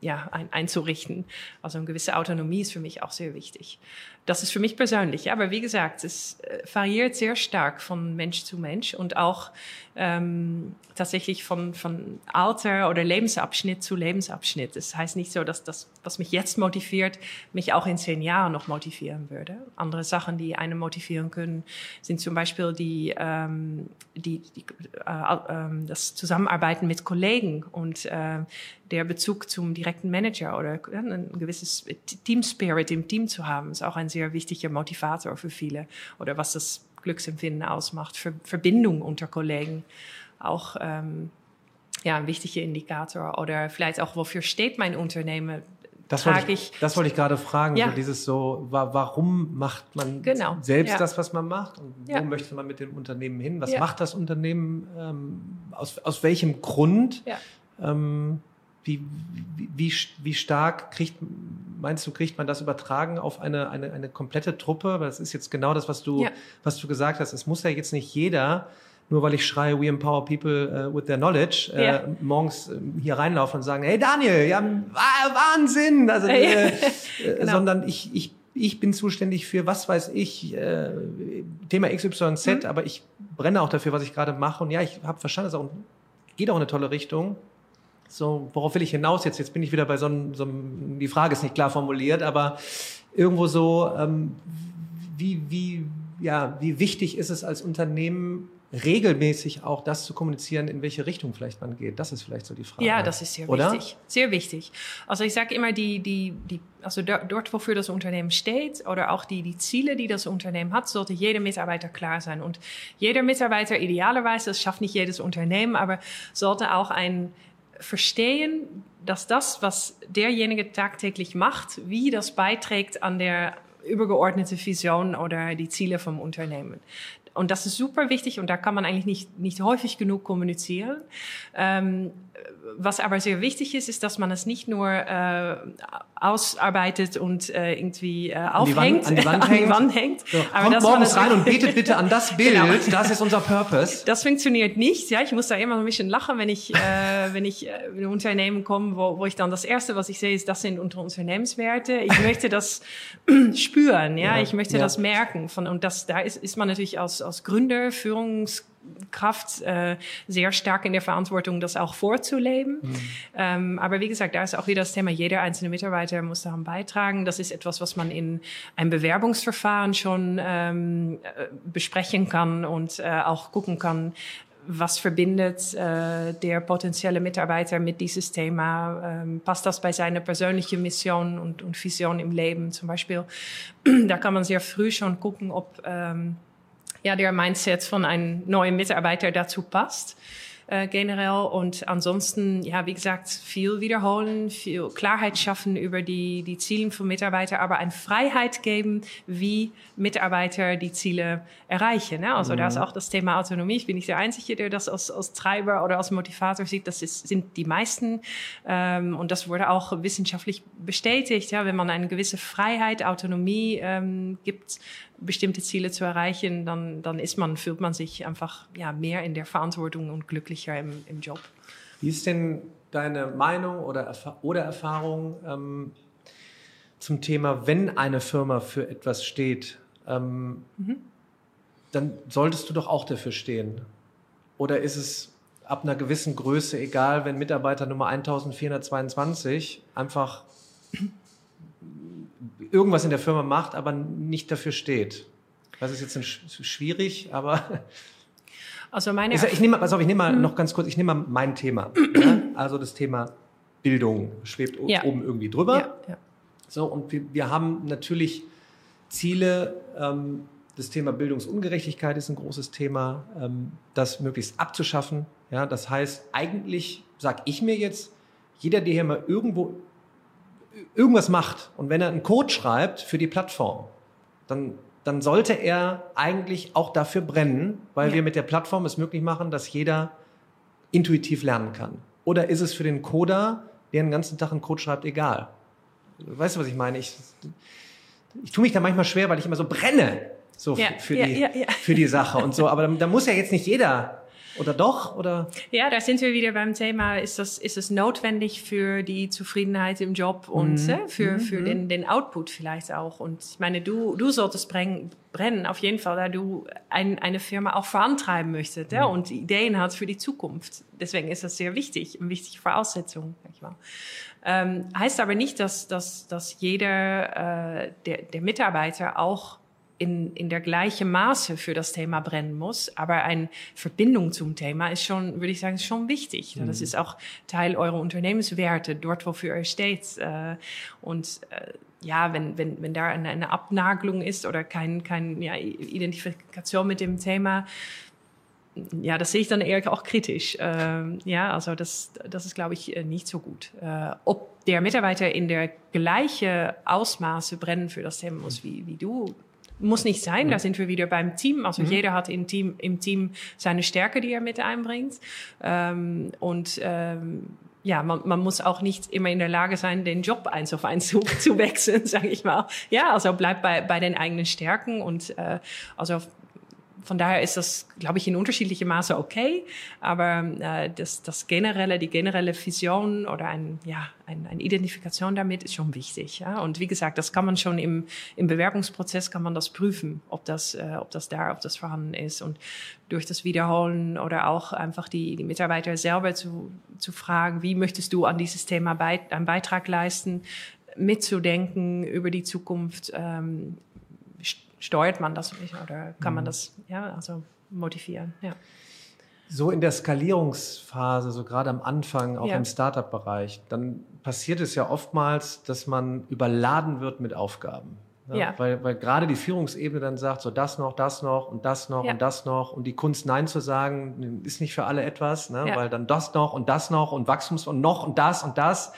[SPEAKER 1] ja, ein, einzurichten. Also eine gewisse Autonomie ist für mich auch sehr wichtig. Das ist für mich persönlich. Aber wie gesagt, es äh, variiert sehr stark von Mensch zu Mensch und auch ähm, tatsächlich von, von Alter oder Lebensabschnitt zu Lebensabschnitt. Das heißt nicht so, dass das, was mich jetzt motiviert, mich auch in zehn Jahren noch motivieren würde. Andere Sachen, die einen motivieren können, sind zum Beispiel die, ähm, die, die äh, äh, das Zusammenarbeiten mit Kollegen und äh, der Bezug zum direkten Manager oder ein gewisses Team Spirit im Team zu haben, ist auch ein sehr wichtiger Motivator für viele oder was das Glücksempfinden ausmacht, für Verbindung unter Kollegen auch ähm, ja, ein wichtiger Indikator oder vielleicht auch, wofür steht mein Unternehmen?
[SPEAKER 2] Das wollte ich, das wollte ich gerade fragen. Ja. So dieses so, warum macht man genau. selbst ja. das, was man macht? Und wo ja. möchte man mit dem Unternehmen hin? Was macht das Unternehmen? Ähm, aus, aus welchem Grund? Ähm, wie, wie, wie stark kriegt, meinst du, kriegt man das übertragen auf eine, eine, eine komplette Truppe? Weil das ist jetzt genau das, was du, ja. was du gesagt hast. Es muss ja jetzt nicht jeder, nur weil ich schreie, we empower people uh, with their knowledge, äh, ja. äh, morgens äh, hier reinlaufen und sagen, hey Daniel, ja, Wahnsinn! Also, äh, äh, genau. sondern ich, ich, ich bin zuständig für, was weiß ich, Thema XYZ, mhm. aber ich brenne auch dafür, was ich gerade mache. Und ja, ich habe verstanden, es geht auch in eine tolle Richtung. So, worauf will ich hinaus jetzt? Jetzt bin ich wieder bei so einem, so einem die Frage ist nicht klar formuliert, aber irgendwo so, ähm, wie, wie, ja, wie wichtig ist es als Unternehmen, regelmäßig auch das zu kommunizieren, in welche Richtung vielleicht man geht. Das ist vielleicht so die Frage.
[SPEAKER 1] Ja, das ist sehr Oder? wichtig. Sehr wichtig. Also ich sage immer, die, die, die, also dort, wofür das Unternehmen steht oder auch die, die Ziele, die das Unternehmen hat, sollte jeder Mitarbeiter klar sein. Und jeder Mitarbeiter idealerweise, das schafft nicht jedes Unternehmen, aber sollte auch ein verstehen, dass das, was derjenige tagtäglich macht, wie das beiträgt an der übergeordnete Vision oder die Ziele vom Unternehmen. Und das ist super wichtig und da kann man eigentlich nicht, nicht häufig genug kommunizieren. Ähm, was aber sehr wichtig ist, ist, dass man es nicht nur äh, ausarbeitet und äh, irgendwie äh, aufhängt,
[SPEAKER 2] an die Wand, an die Wand hängt. Die Wand hängt.
[SPEAKER 1] So,
[SPEAKER 2] aber kommt morgens rein und betet bitte an das Bild. Genau. Das ist unser Purpose.
[SPEAKER 1] Das funktioniert nicht. Ja, ich muss da immer ein bisschen lachen, wenn ich, äh, wenn ich äh, in ein Unternehmen komme, wo, wo ich dann das erste, was ich sehe, ist, das sind unsere Unternehmenswerte. Ich möchte das spüren. Ja, ja ich möchte ja. das merken. Von, und das, da ist, ist man natürlich als, als Gründer, Führungs Kraft äh, sehr stark in der Verantwortung, das auch vorzuleben. Mhm. Ähm, aber wie gesagt, da ist auch wieder das Thema, jeder einzelne Mitarbeiter muss daran beitragen. Das ist etwas, was man in einem Bewerbungsverfahren schon ähm, äh, besprechen kann und äh, auch gucken kann, was verbindet äh, der potenzielle Mitarbeiter mit dieses Thema? Ähm, passt das bei seiner persönlichen Mission und, und Vision im Leben zum Beispiel? da kann man sehr früh schon gucken, ob ähm, ja, der Mindset von einem neuen Mitarbeiter dazu passt. Äh, generell und ansonsten, ja, wie gesagt, viel wiederholen, viel Klarheit schaffen über die, die Ziele von Mitarbeitern, aber eine Freiheit geben, wie Mitarbeiter die Ziele erreichen. Ne? Also mhm. da ist auch das Thema Autonomie. Ich bin nicht der Einzige, der das als, als Treiber oder als Motivator sieht. Das ist, sind die meisten ähm, und das wurde auch wissenschaftlich bestätigt. Ja, wenn man eine gewisse Freiheit, Autonomie ähm, gibt, bestimmte Ziele zu erreichen, dann, dann ist man, fühlt man sich einfach ja, mehr in der Verantwortung und glücklicher im, im Job.
[SPEAKER 2] Wie ist denn deine Meinung oder, oder Erfahrung ähm, zum Thema, wenn eine Firma für etwas steht, ähm, mhm. dann solltest du doch auch dafür stehen. Oder ist es ab einer gewissen Größe egal, wenn Mitarbeiter Nummer 1422 einfach irgendwas in der Firma macht, aber nicht dafür steht. Das ist jetzt schwierig, aber
[SPEAKER 1] also meine
[SPEAKER 2] ich, ich nehme, pass auf, ich nehme mal hm. noch ganz kurz, ich nehme mal mein Thema. ja? Also das Thema Bildung schwebt ja. oben irgendwie drüber. Ja, ja. So, und wir, wir haben natürlich Ziele. Ähm, das Thema Bildungsungerechtigkeit ist ein großes Thema, ähm, das möglichst abzuschaffen. Ja, das heißt, eigentlich sage ich mir jetzt, jeder, der hier mal irgendwo irgendwas macht und wenn er einen Code schreibt für die Plattform, dann, dann sollte er eigentlich auch dafür brennen, weil ja. wir mit der Plattform es möglich machen, dass jeder intuitiv lernen kann. Oder ist es für den Coder, der den ganzen Tag einen Code schreibt, egal? Weißt du, was ich meine? Ich, ich tue mich da manchmal schwer, weil ich immer so brenne so ja, für, ja, die, für die Sache und so. Aber da, da muss ja jetzt nicht jeder oder doch? Oder?
[SPEAKER 1] Ja, da sind wir wieder beim Thema, ist, das, ist es notwendig für die Zufriedenheit im Job und mhm. äh, für, mhm. für den, den Output vielleicht auch. Und ich meine, du, du solltest brennen, brennen auf jeden Fall, da du ein, eine Firma auch vorantreiben möchtest mhm. ja, und Ideen hast für die Zukunft. Deswegen ist das sehr wichtig, eine wichtige Voraussetzung. Sag ich mal. Ähm, heißt aber nicht, dass, dass, dass jeder äh, der, der Mitarbeiter auch in, in der gleichen Maße für das Thema brennen muss. Aber eine Verbindung zum Thema ist schon, würde ich sagen, schon wichtig. Mhm. Das ist auch Teil eurer Unternehmenswerte, dort, wofür ihr steht. Äh, und äh, ja, wenn, wenn, wenn da eine, eine Abnagelung ist oder kein, kein ja, Identifikation mit dem Thema, ja, das sehe ich dann eher auch kritisch. Ähm, ja, also das, das ist, glaube ich, äh, nicht so gut. Äh, ob der Mitarbeiter in der gleiche Ausmaße brennen für das Thema muss wie, wie du, muss nicht sein, mhm. da sind wir wieder beim Team. Also mhm. jeder hat im Team, im Team seine Stärke, die er mit einbringt. Ähm, und ähm, ja, man, man muss auch nicht immer in der Lage sein, den Job eins auf eins zu, zu wechseln, sage ich mal. Ja, also bleib bei, bei den eigenen Stärken und äh, also von daher ist das, glaube ich, in unterschiedlichem Maße okay. Aber äh, das, das generelle, die generelle Vision oder ein, ja, ein, eine Identifikation damit ist schon wichtig. Ja? Und wie gesagt, das kann man schon im, im Bewerbungsprozess kann man das prüfen, ob das, äh, ob das da, ob das vorhanden ist. Und durch das Wiederholen oder auch einfach die, die Mitarbeiter selber zu, zu fragen, wie möchtest du an dieses Thema beit, einen Beitrag leisten, mitzudenken über die Zukunft. Ähm, steuert man das oder kann man mhm. das ja also motivieren? Ja.
[SPEAKER 2] So in der Skalierungsphase, so gerade am Anfang, auch ja. im Startup-Bereich, dann passiert es ja oftmals, dass man überladen wird mit Aufgaben. Ja, ja. Weil, weil gerade die Führungsebene dann sagt, so das noch, das noch und das noch ja. und das noch und die Kunst Nein zu sagen, ist nicht für alle etwas, ne? weil dann das noch und das noch und Wachstums und noch und das und das.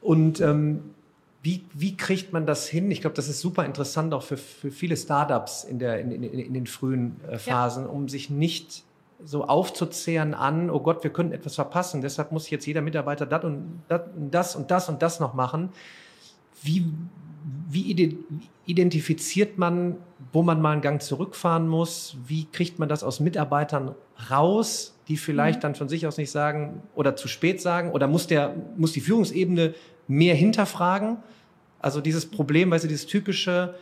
[SPEAKER 2] Und ähm, Wie, wie kriegt man das hin? Ich glaube, das ist super interessant auch für, für viele Startups in, der, in, in, in den frühen äh, Phasen, ja. um sich nicht so aufzuzehren an, oh Gott, wir könnten etwas verpassen, deshalb muss jetzt jeder Mitarbeiter das und das und das und das und das noch machen. Wie, wie identifiziert man, wo man mal einen Gang zurückfahren muss? Wie kriegt man das aus Mitarbeitern raus, die vielleicht mhm. dann von sich aus nicht sagen oder zu spät sagen? Oder muss, der, muss die Führungsebene mehr hinterfragen? Also dieses Problem, weißt du, dieses typische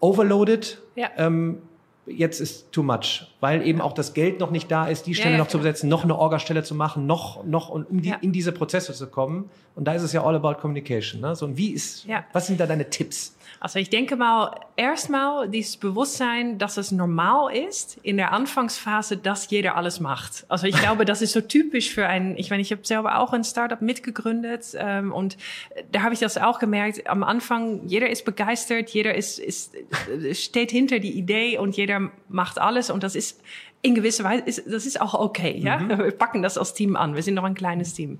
[SPEAKER 2] Overloaded. Ja. Ähm, jetzt ist too much, weil eben auch das Geld noch nicht da ist, die Stelle ja, ja, noch zu besetzen, noch eine Orga-Stelle zu machen, noch, noch und um die, ja. in diese Prozesse zu kommen. Und da ist es ja all about communication. Ne? So, und wie ist, was sind da deine Tipps?
[SPEAKER 1] Also ich denke mal, erstmal dieses Bewusstsein, dass es normal ist in der Anfangsphase, dass jeder alles macht. Also ich glaube, das ist so typisch für ein, ich meine, ich habe selber auch ein Startup mitgegründet ähm, und da habe ich das auch gemerkt. Am Anfang, jeder ist begeistert, jeder ist, ist, steht hinter die Idee und jeder macht alles und das ist in gewisser Weise, ist, das ist auch okay. Ja? Mhm. Wir packen das als Team an. Wir sind noch ein kleines Team.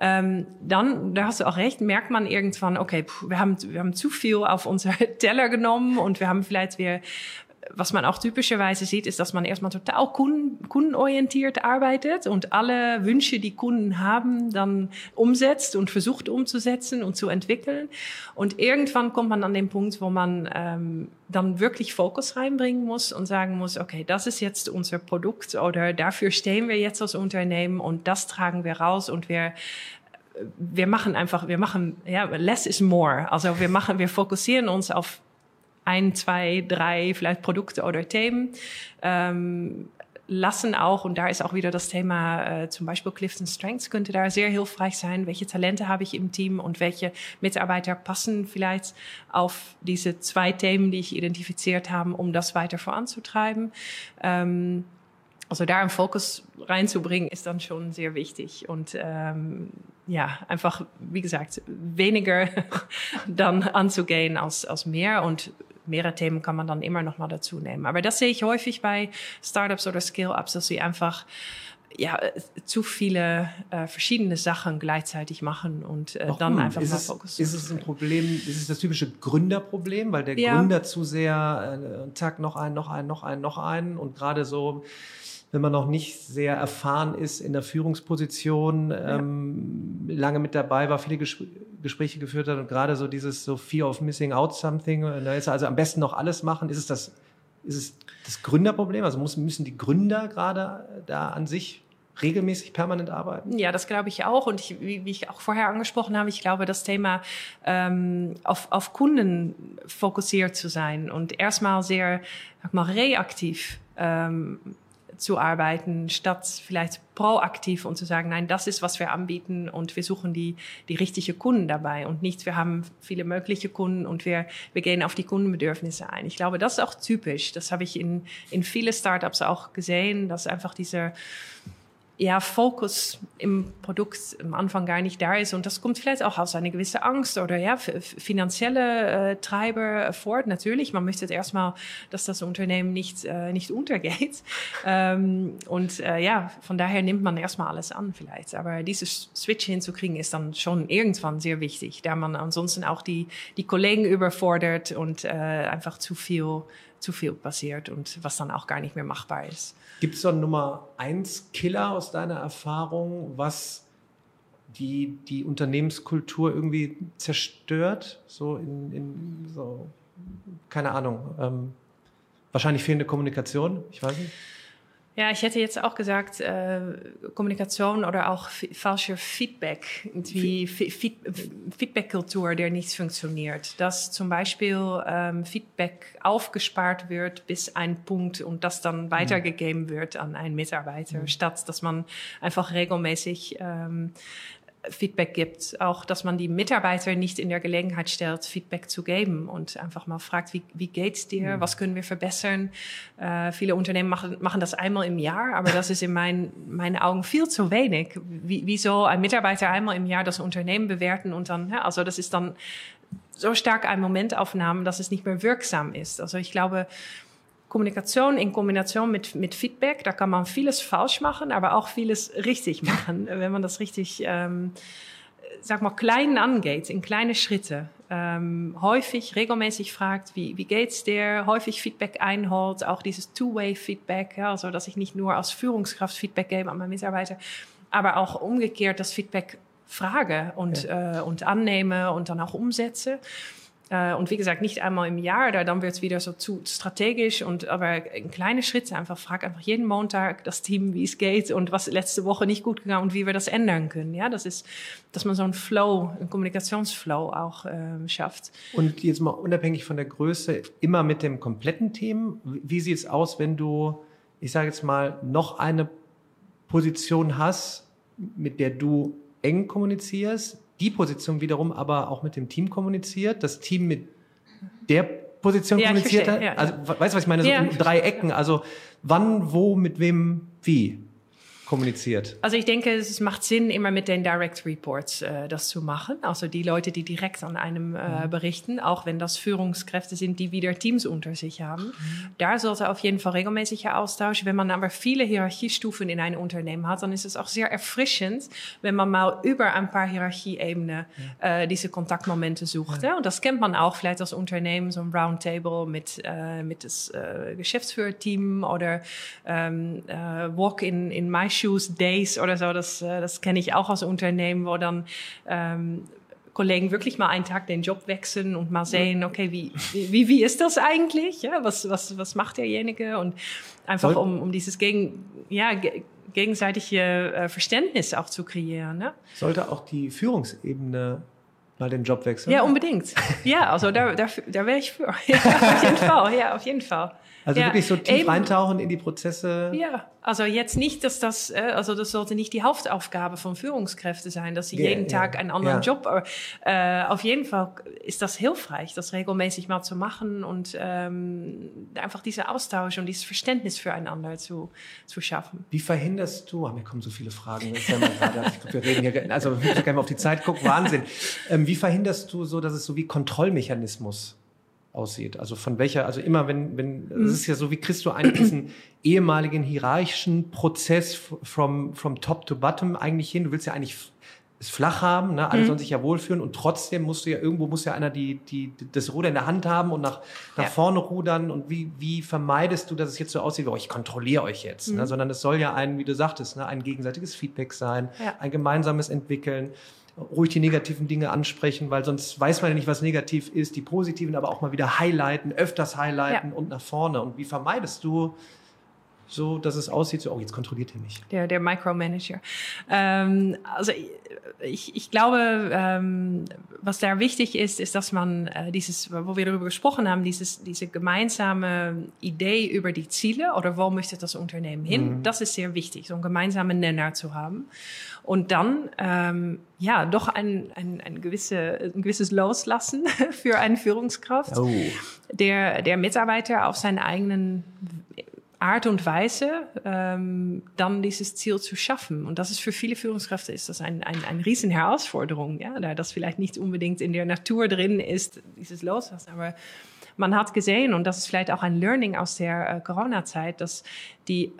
[SPEAKER 1] Ähm, dann, da hast du auch recht, merkt man irgendwann, okay, pff, wir, haben, wir haben zu viel auf unser Teller genommen und wir haben vielleicht, wir was man auch typischerweise sieht, ist, dass man erstmal total kunden, kundenorientiert arbeitet und alle Wünsche, die Kunden haben, dann umsetzt und versucht umzusetzen und zu entwickeln. Und irgendwann kommt man an den Punkt, wo man ähm, dann wirklich Fokus reinbringen muss und sagen muss, okay, das ist jetzt unser Produkt oder dafür stehen wir jetzt als Unternehmen und das tragen wir raus und wir wir machen einfach, wir machen, ja, less is more. Also wir machen, wir fokussieren uns auf ein, zwei, drei vielleicht Produkte oder Themen. Ähm, lassen auch, und da ist auch wieder das Thema äh, zum Beispiel Clifton Strengths könnte da sehr hilfreich sein. Welche Talente habe ich im Team und welche Mitarbeiter passen vielleicht auf diese zwei Themen, die ich identifiziert habe, um das weiter voranzutreiben. Ähm, also da einen Fokus reinzubringen, ist dann schon sehr wichtig. Und ähm, ja, einfach, wie gesagt, weniger dann anzugehen als, als mehr. Und mehrere Themen kann man dann immer noch mal dazu nehmen. Aber das sehe ich häufig bei Startups oder Scale-Ups, dass sie einfach ja, zu viele äh, verschiedene Sachen gleichzeitig machen und äh, dann einfach
[SPEAKER 2] ist
[SPEAKER 1] mal
[SPEAKER 2] es, Fokus. Ist es ein Problem, ist es das typische Gründerproblem, weil der ja. Gründer zu sehr, äh, zack, noch ein, noch ein, noch ein, noch ein und gerade so wenn man noch nicht sehr erfahren ist in der Führungsposition, ja. ähm, lange mit dabei war, viele Gespr Gespräche geführt hat und gerade so dieses so Fear of Missing Out Something, da ist also am besten noch alles machen. Ist es das, ist es das Gründerproblem? Also muss, müssen die Gründer gerade da an sich regelmäßig permanent arbeiten?
[SPEAKER 1] Ja, das glaube ich auch. Und ich, wie, wie, ich auch vorher angesprochen habe, ich glaube, das Thema ähm, auf, auf Kunden fokussiert zu sein und erstmal sehr sag mal, reaktiv ähm, zu arbeiten, statt vielleicht proaktiv und zu sagen, nein, das ist, was wir anbieten und wir suchen die, die richtige Kunden dabei und nicht, wir haben viele mögliche Kunden und wir, wir gehen auf die Kundenbedürfnisse ein. Ich glaube, das ist auch typisch. Das habe ich in, in viele Startups auch gesehen, dass einfach diese, ja, Fokus im Produkt am Anfang gar nicht da ist. Und das kommt vielleicht auch aus einer gewissen Angst oder ja, finanzielle äh, Treiber fort. Natürlich, man möchte erstmal, dass das Unternehmen nicht, äh, nicht untergeht. ähm, und äh, ja, von daher nimmt man erstmal alles an vielleicht. Aber dieses Switch hinzukriegen ist dann schon irgendwann sehr wichtig, da man ansonsten auch die, die Kollegen überfordert und äh, einfach zu viel zu viel passiert und was dann auch gar nicht mehr machbar ist.
[SPEAKER 2] Gibt es so einen Nummer eins Killer aus deiner Erfahrung, was die, die Unternehmenskultur irgendwie zerstört? So in, in so, keine Ahnung, ähm, wahrscheinlich fehlende Kommunikation, ich weiß nicht.
[SPEAKER 1] Ja, ich hätte jetzt auch gesagt, äh, Kommunikation oder auch falscher Feedback, wie Feedback-Kultur, der nicht funktioniert. Dass zum Beispiel ähm, Feedback aufgespart wird bis ein Punkt und das dann mhm. weitergegeben wird an einen Mitarbeiter, mhm. statt dass man einfach regelmäßig ähm, Feedback gibt. Auch, dass man die Mitarbeiter nicht in der Gelegenheit stellt, Feedback zu geben und einfach mal fragt, wie, wie geht's dir? Mhm. Was können wir verbessern? Äh, viele Unternehmen machen, machen das einmal im Jahr, aber das ist in mein, meinen Augen viel zu wenig. Wie, wie soll ein Mitarbeiter einmal im Jahr das Unternehmen bewerten und dann, ja, also das ist dann so stark ein Momentaufnahme, dass es nicht mehr wirksam ist. Also ich glaube, Kommunikation in Kombination mit, mit Feedback, da kann man vieles falsch machen, aber auch vieles richtig machen, wenn man das richtig ähm, sag mal, klein angeht, in kleine Schritte, ähm, häufig, regelmäßig fragt, wie, wie geht's dir, häufig Feedback einholt, auch dieses Two-Way-Feedback, ja, also dass ich nicht nur als Führungskraft Feedback gebe an meine Mitarbeiter, aber auch umgekehrt das Feedback frage und, ja. äh, und annehme und dann auch umsetze. Äh, und wie gesagt, nicht einmal im Jahr, da dann wird es wieder so zu strategisch und aber in kleine Schritte einfach frag einfach jeden Montag das Team, wie es geht und was letzte Woche nicht gut gegangen und wie wir das ändern können. Ja, das ist, dass man so einen Flow, einen Kommunikationsflow auch äh, schafft.
[SPEAKER 2] Und jetzt mal unabhängig von der Größe, immer mit dem kompletten Team. Wie sieht es aus, wenn du, ich sage jetzt mal, noch eine Position hast, mit der du eng kommunizierst, die Position wiederum aber auch mit dem Team kommuniziert, das Team mit der Position ja, kommuniziert hat. Ja, also, weißt du, was ich meine? So ja, drei Ecken. Also, wann, wo, mit wem, wie kommuniziert?
[SPEAKER 1] Also ich denke, es macht Sinn, immer mit den Direct Reports äh, das zu machen. Also die Leute, die direkt an einem äh, mhm. berichten, auch wenn das Führungskräfte sind, die wieder Teams unter sich haben. Mhm. Da sollte auf jeden Fall regelmäßiger Austausch. Wenn man aber viele Hierarchiestufen in einem Unternehmen hat, dann ist es auch sehr erfrischend, wenn man mal über ein paar Hierarchieebenen ja. äh, diese Kontaktmomente sucht. Ja. Und das kennt man auch vielleicht als Unternehmen, so ein Roundtable mit, äh, mit das äh, Geschäftsführerteam oder ähm, äh, Walk in, in My Shoes Days oder so, das, äh, das kenne ich auch aus Unternehmen, wo dann ähm, Kollegen wirklich mal einen Tag den Job wechseln und mal sehen, okay, wie, wie, wie ist das eigentlich? Ja, was, was, was macht derjenige? Und einfach um, um dieses gegen, ja, gegenseitige äh, Verständnis auch zu kreieren. Ne?
[SPEAKER 2] Sollte auch die Führungsebene mal den Job wechseln?
[SPEAKER 1] Ja, unbedingt. Ja, also da, da, da wäre ich für. Ja, auf jeden Fall, ja, auf jeden Fall.
[SPEAKER 2] Also
[SPEAKER 1] ja,
[SPEAKER 2] wirklich so tief eben, eintauchen in die Prozesse.
[SPEAKER 1] Ja, also jetzt nicht, dass das, äh, also das sollte nicht die Hauptaufgabe von Führungskräften sein, dass sie yeah, jeden Tag einen anderen ja. Job. Aber, äh, auf jeden Fall ist das hilfreich, das regelmäßig mal zu machen und ähm, einfach dieser Austausch und dieses Verständnis füreinander zu, zu schaffen.
[SPEAKER 2] Wie verhinderst du? Oh, mir kommen so viele Fragen. Ich glaub, wir reden hier, also ich gerne mal auf die Zeit gucken, Wahnsinn. Ähm, wie verhinderst du so, dass es so wie Kontrollmechanismus aussieht. Also von welcher, also immer wenn, wenn, es mhm. ist ja so, wie kriegst du einen diesen ehemaligen hierarchischen Prozess from, from top to bottom eigentlich hin? Du willst ja eigentlich es flach haben, ne? alle mhm. sollen sich ja wohlfühlen und trotzdem musst du ja irgendwo muss ja einer die, die, das Ruder in der Hand haben und nach, nach ja. vorne rudern und wie, wie vermeidest du, dass es jetzt so aussieht, oh, ich kontrolliere euch jetzt, ne? mhm. ne? sondern es soll ja ein, wie du sagtest, ne? ein gegenseitiges Feedback sein, ja. ein gemeinsames Entwickeln ruhig die negativen Dinge ansprechen, weil sonst weiß man ja nicht, was negativ ist, die positiven aber auch mal wieder highlighten, öfters highlighten ja. und nach vorne. Und wie vermeidest du so, dass es aussieht, so, oh, jetzt kontrolliert er mich.
[SPEAKER 1] Der, der Micromanager. Ähm, also ich, ich glaube, ähm, was da wichtig ist, ist, dass man äh, dieses, wo wir darüber gesprochen haben, dieses, diese gemeinsame Idee über die Ziele oder wo möchte das Unternehmen hin, mhm. das ist sehr wichtig, so einen gemeinsamen Nenner zu haben. Und dann, ähm, ja, doch ein, ein, ein, gewisse, ein gewisses Loslassen für eine Führungskraft, oh. der, der Mitarbeiter auf seinen eigenen Art und Weise ähm, dann dieses Ziel zu schaffen. Und das ist für viele Führungskräfte ist das ein, ein, eine riesen Herausforderung, ja, da das vielleicht nicht unbedingt in der Natur drin ist, dieses Loslassen. Aber man hat gesehen, und das ist vielleicht auch ein Learning aus der äh, Corona-Zeit, dass die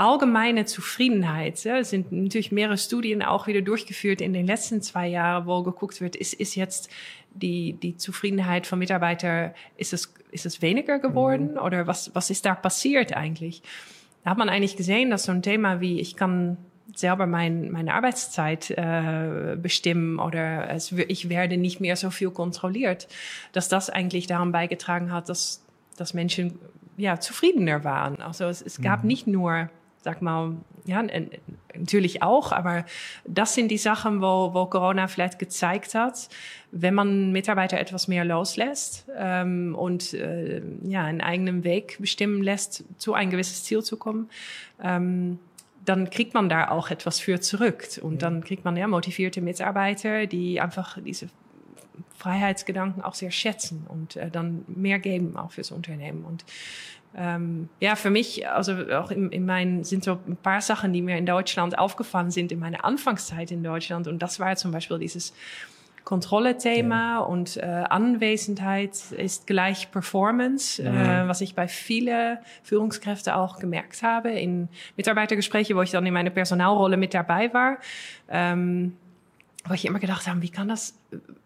[SPEAKER 1] allgemeine Zufriedenheit. Ja, es sind natürlich mehrere Studien auch wieder durchgeführt in den letzten zwei Jahren, wo geguckt wird, ist, ist jetzt die, die Zufriedenheit von Mitarbeitern, ist es, ist es weniger geworden mhm. oder was, was ist da passiert eigentlich? Da hat man eigentlich gesehen, dass so ein Thema wie ich kann selber mein, meine Arbeitszeit äh, bestimmen oder es, ich werde nicht mehr so viel kontrolliert, dass das eigentlich daran beigetragen hat, dass, dass Menschen ja, zufriedener waren. Also es, es gab mhm. nicht nur sag mal, ja, natürlich auch, aber das sind die Sachen, wo, wo Corona vielleicht gezeigt hat, wenn man Mitarbeiter etwas mehr loslässt ähm, und äh, ja, einen eigenen Weg bestimmen lässt, zu ein gewisses Ziel zu kommen, ähm, dann kriegt man da auch etwas für zurück. Und dann kriegt man ja motivierte Mitarbeiter, die einfach diese Freiheitsgedanken auch sehr schätzen und äh, dann mehr geben auch fürs Unternehmen. Und ähm, ja, für mich, also auch in, in meinen, sind so ein paar Sachen, die mir in Deutschland aufgefallen sind, in meiner Anfangszeit in Deutschland. Und das war zum Beispiel dieses Kontrolle-Thema ja. und äh, Anwesenheit ist gleich Performance, mhm. äh, was ich bei vielen Führungskräften auch gemerkt habe in Mitarbeitergesprächen, wo ich dann in meiner Personalrolle mit dabei war. Ähm, wo ich immer gedacht habe, wie kann das,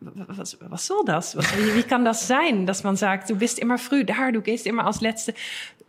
[SPEAKER 1] was, was soll das? Was, wie, wie kann das sein, dass man sagt, du bist immer früh da, du gehst immer als Letzte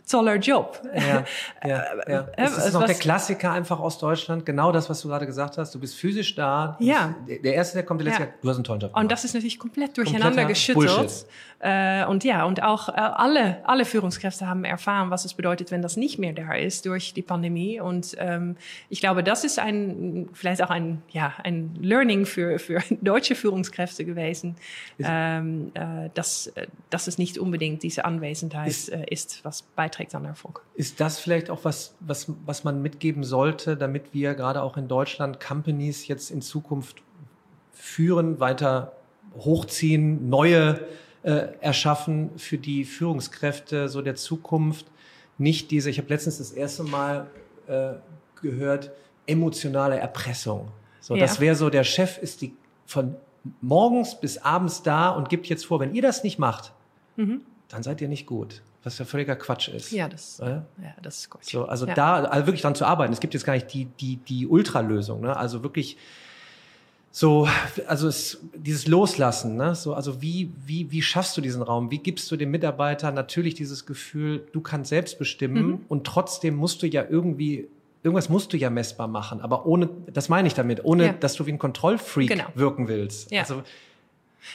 [SPEAKER 1] toller Job.
[SPEAKER 2] Ja, ja, ja. Es ist noch der Klassiker einfach aus Deutschland. Genau das, was du gerade gesagt hast. Du bist physisch da.
[SPEAKER 1] Ja.
[SPEAKER 2] Der Erste, der kommt, der letzte, ja. du hast einen tollen Job.
[SPEAKER 1] Gemacht. Und das ist natürlich komplett durcheinander geschüttelt. Äh, und ja, und auch äh, alle, alle Führungskräfte haben erfahren, was es bedeutet, wenn das nicht mehr da ist durch die Pandemie. Und ähm, ich glaube, das ist ein, vielleicht auch ein, ja, ein Learning für, für deutsche Führungskräfte gewesen, ähm, äh, dass, dass es nicht unbedingt diese Anwesenheit ist, äh, ist was beiträgt beiträgt an Erfolg.
[SPEAKER 2] Ist das vielleicht auch was, was, was man mitgeben sollte, damit wir gerade auch in Deutschland Companies jetzt in Zukunft führen, weiter hochziehen, neue äh, erschaffen für die Führungskräfte so der Zukunft? Nicht diese, ich habe letztens das erste Mal äh, gehört, emotionale Erpressung. So, ja. das wäre so, der Chef ist die von morgens bis abends da und gibt jetzt vor, wenn ihr das nicht macht, mhm. dann seid ihr nicht gut was ja völliger Quatsch ist.
[SPEAKER 1] Ja, das, ja? ja das ist Quatsch.
[SPEAKER 2] So, also
[SPEAKER 1] ja.
[SPEAKER 2] da also wirklich dran zu arbeiten. Es gibt jetzt gar nicht die, die, die Ultralösung, ne? Also wirklich so, also es, dieses Loslassen, ne? So, also wie, wie, wie schaffst du diesen Raum? Wie gibst du dem Mitarbeiter natürlich dieses Gefühl, du kannst selbst bestimmen mhm. und trotzdem musst du ja irgendwie irgendwas musst du ja messbar machen, aber ohne, das meine ich damit, ohne, ja. dass du wie ein Kontrollfreak genau. wirken willst.
[SPEAKER 1] Ja. Also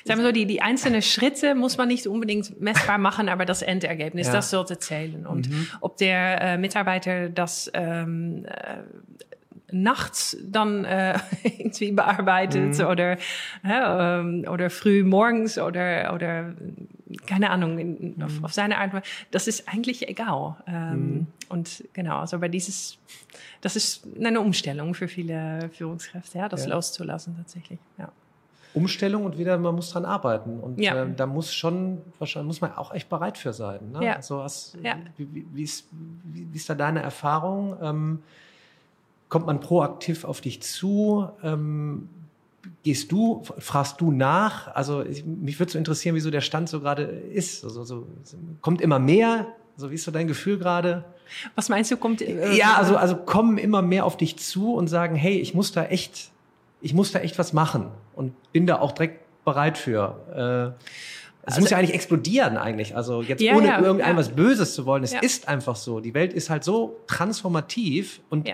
[SPEAKER 1] Sagen wir so, die, die einzelnen Schritte muss man nicht unbedingt messbar machen, aber das Endergebnis, ja. das sollte zählen. Und mhm. ob der äh, Mitarbeiter das ähm, äh, nachts dann äh, irgendwie bearbeitet mhm. oder, äh, ähm, oder früh morgens oder, oder keine Ahnung, in, mhm. auf, auf, seine Art. Das ist eigentlich egal. Ähm, mhm. Und genau, also bei dieses, das ist eine Umstellung für viele Führungskräfte, ja, das ja. loszulassen tatsächlich. Ja.
[SPEAKER 2] Umstellung und wieder, man muss dran arbeiten. Und ja. äh, da muss schon, wahrscheinlich muss man auch echt bereit für sein. Ne?
[SPEAKER 1] Ja.
[SPEAKER 2] Also was, ja. wie, wie, ist, wie, wie, ist da deine Erfahrung? Ähm, kommt man proaktiv auf dich zu? Ähm, gehst du, fragst du nach? Also ich, mich würde so interessieren, wieso der Stand so gerade ist. Also so, kommt immer mehr? Also wie ist so dein Gefühl gerade?
[SPEAKER 1] Was meinst du, kommt?
[SPEAKER 2] Äh, ja, also, also kommen immer mehr auf dich zu und sagen, hey, ich muss da echt ich muss da echt was machen und bin da auch direkt bereit für. Äh, es also, muss ja eigentlich explodieren eigentlich. Also jetzt ja, ohne ja, irgendein ja. was Böses zu wollen. Es ist einfach so. Die Welt ist halt so transformativ und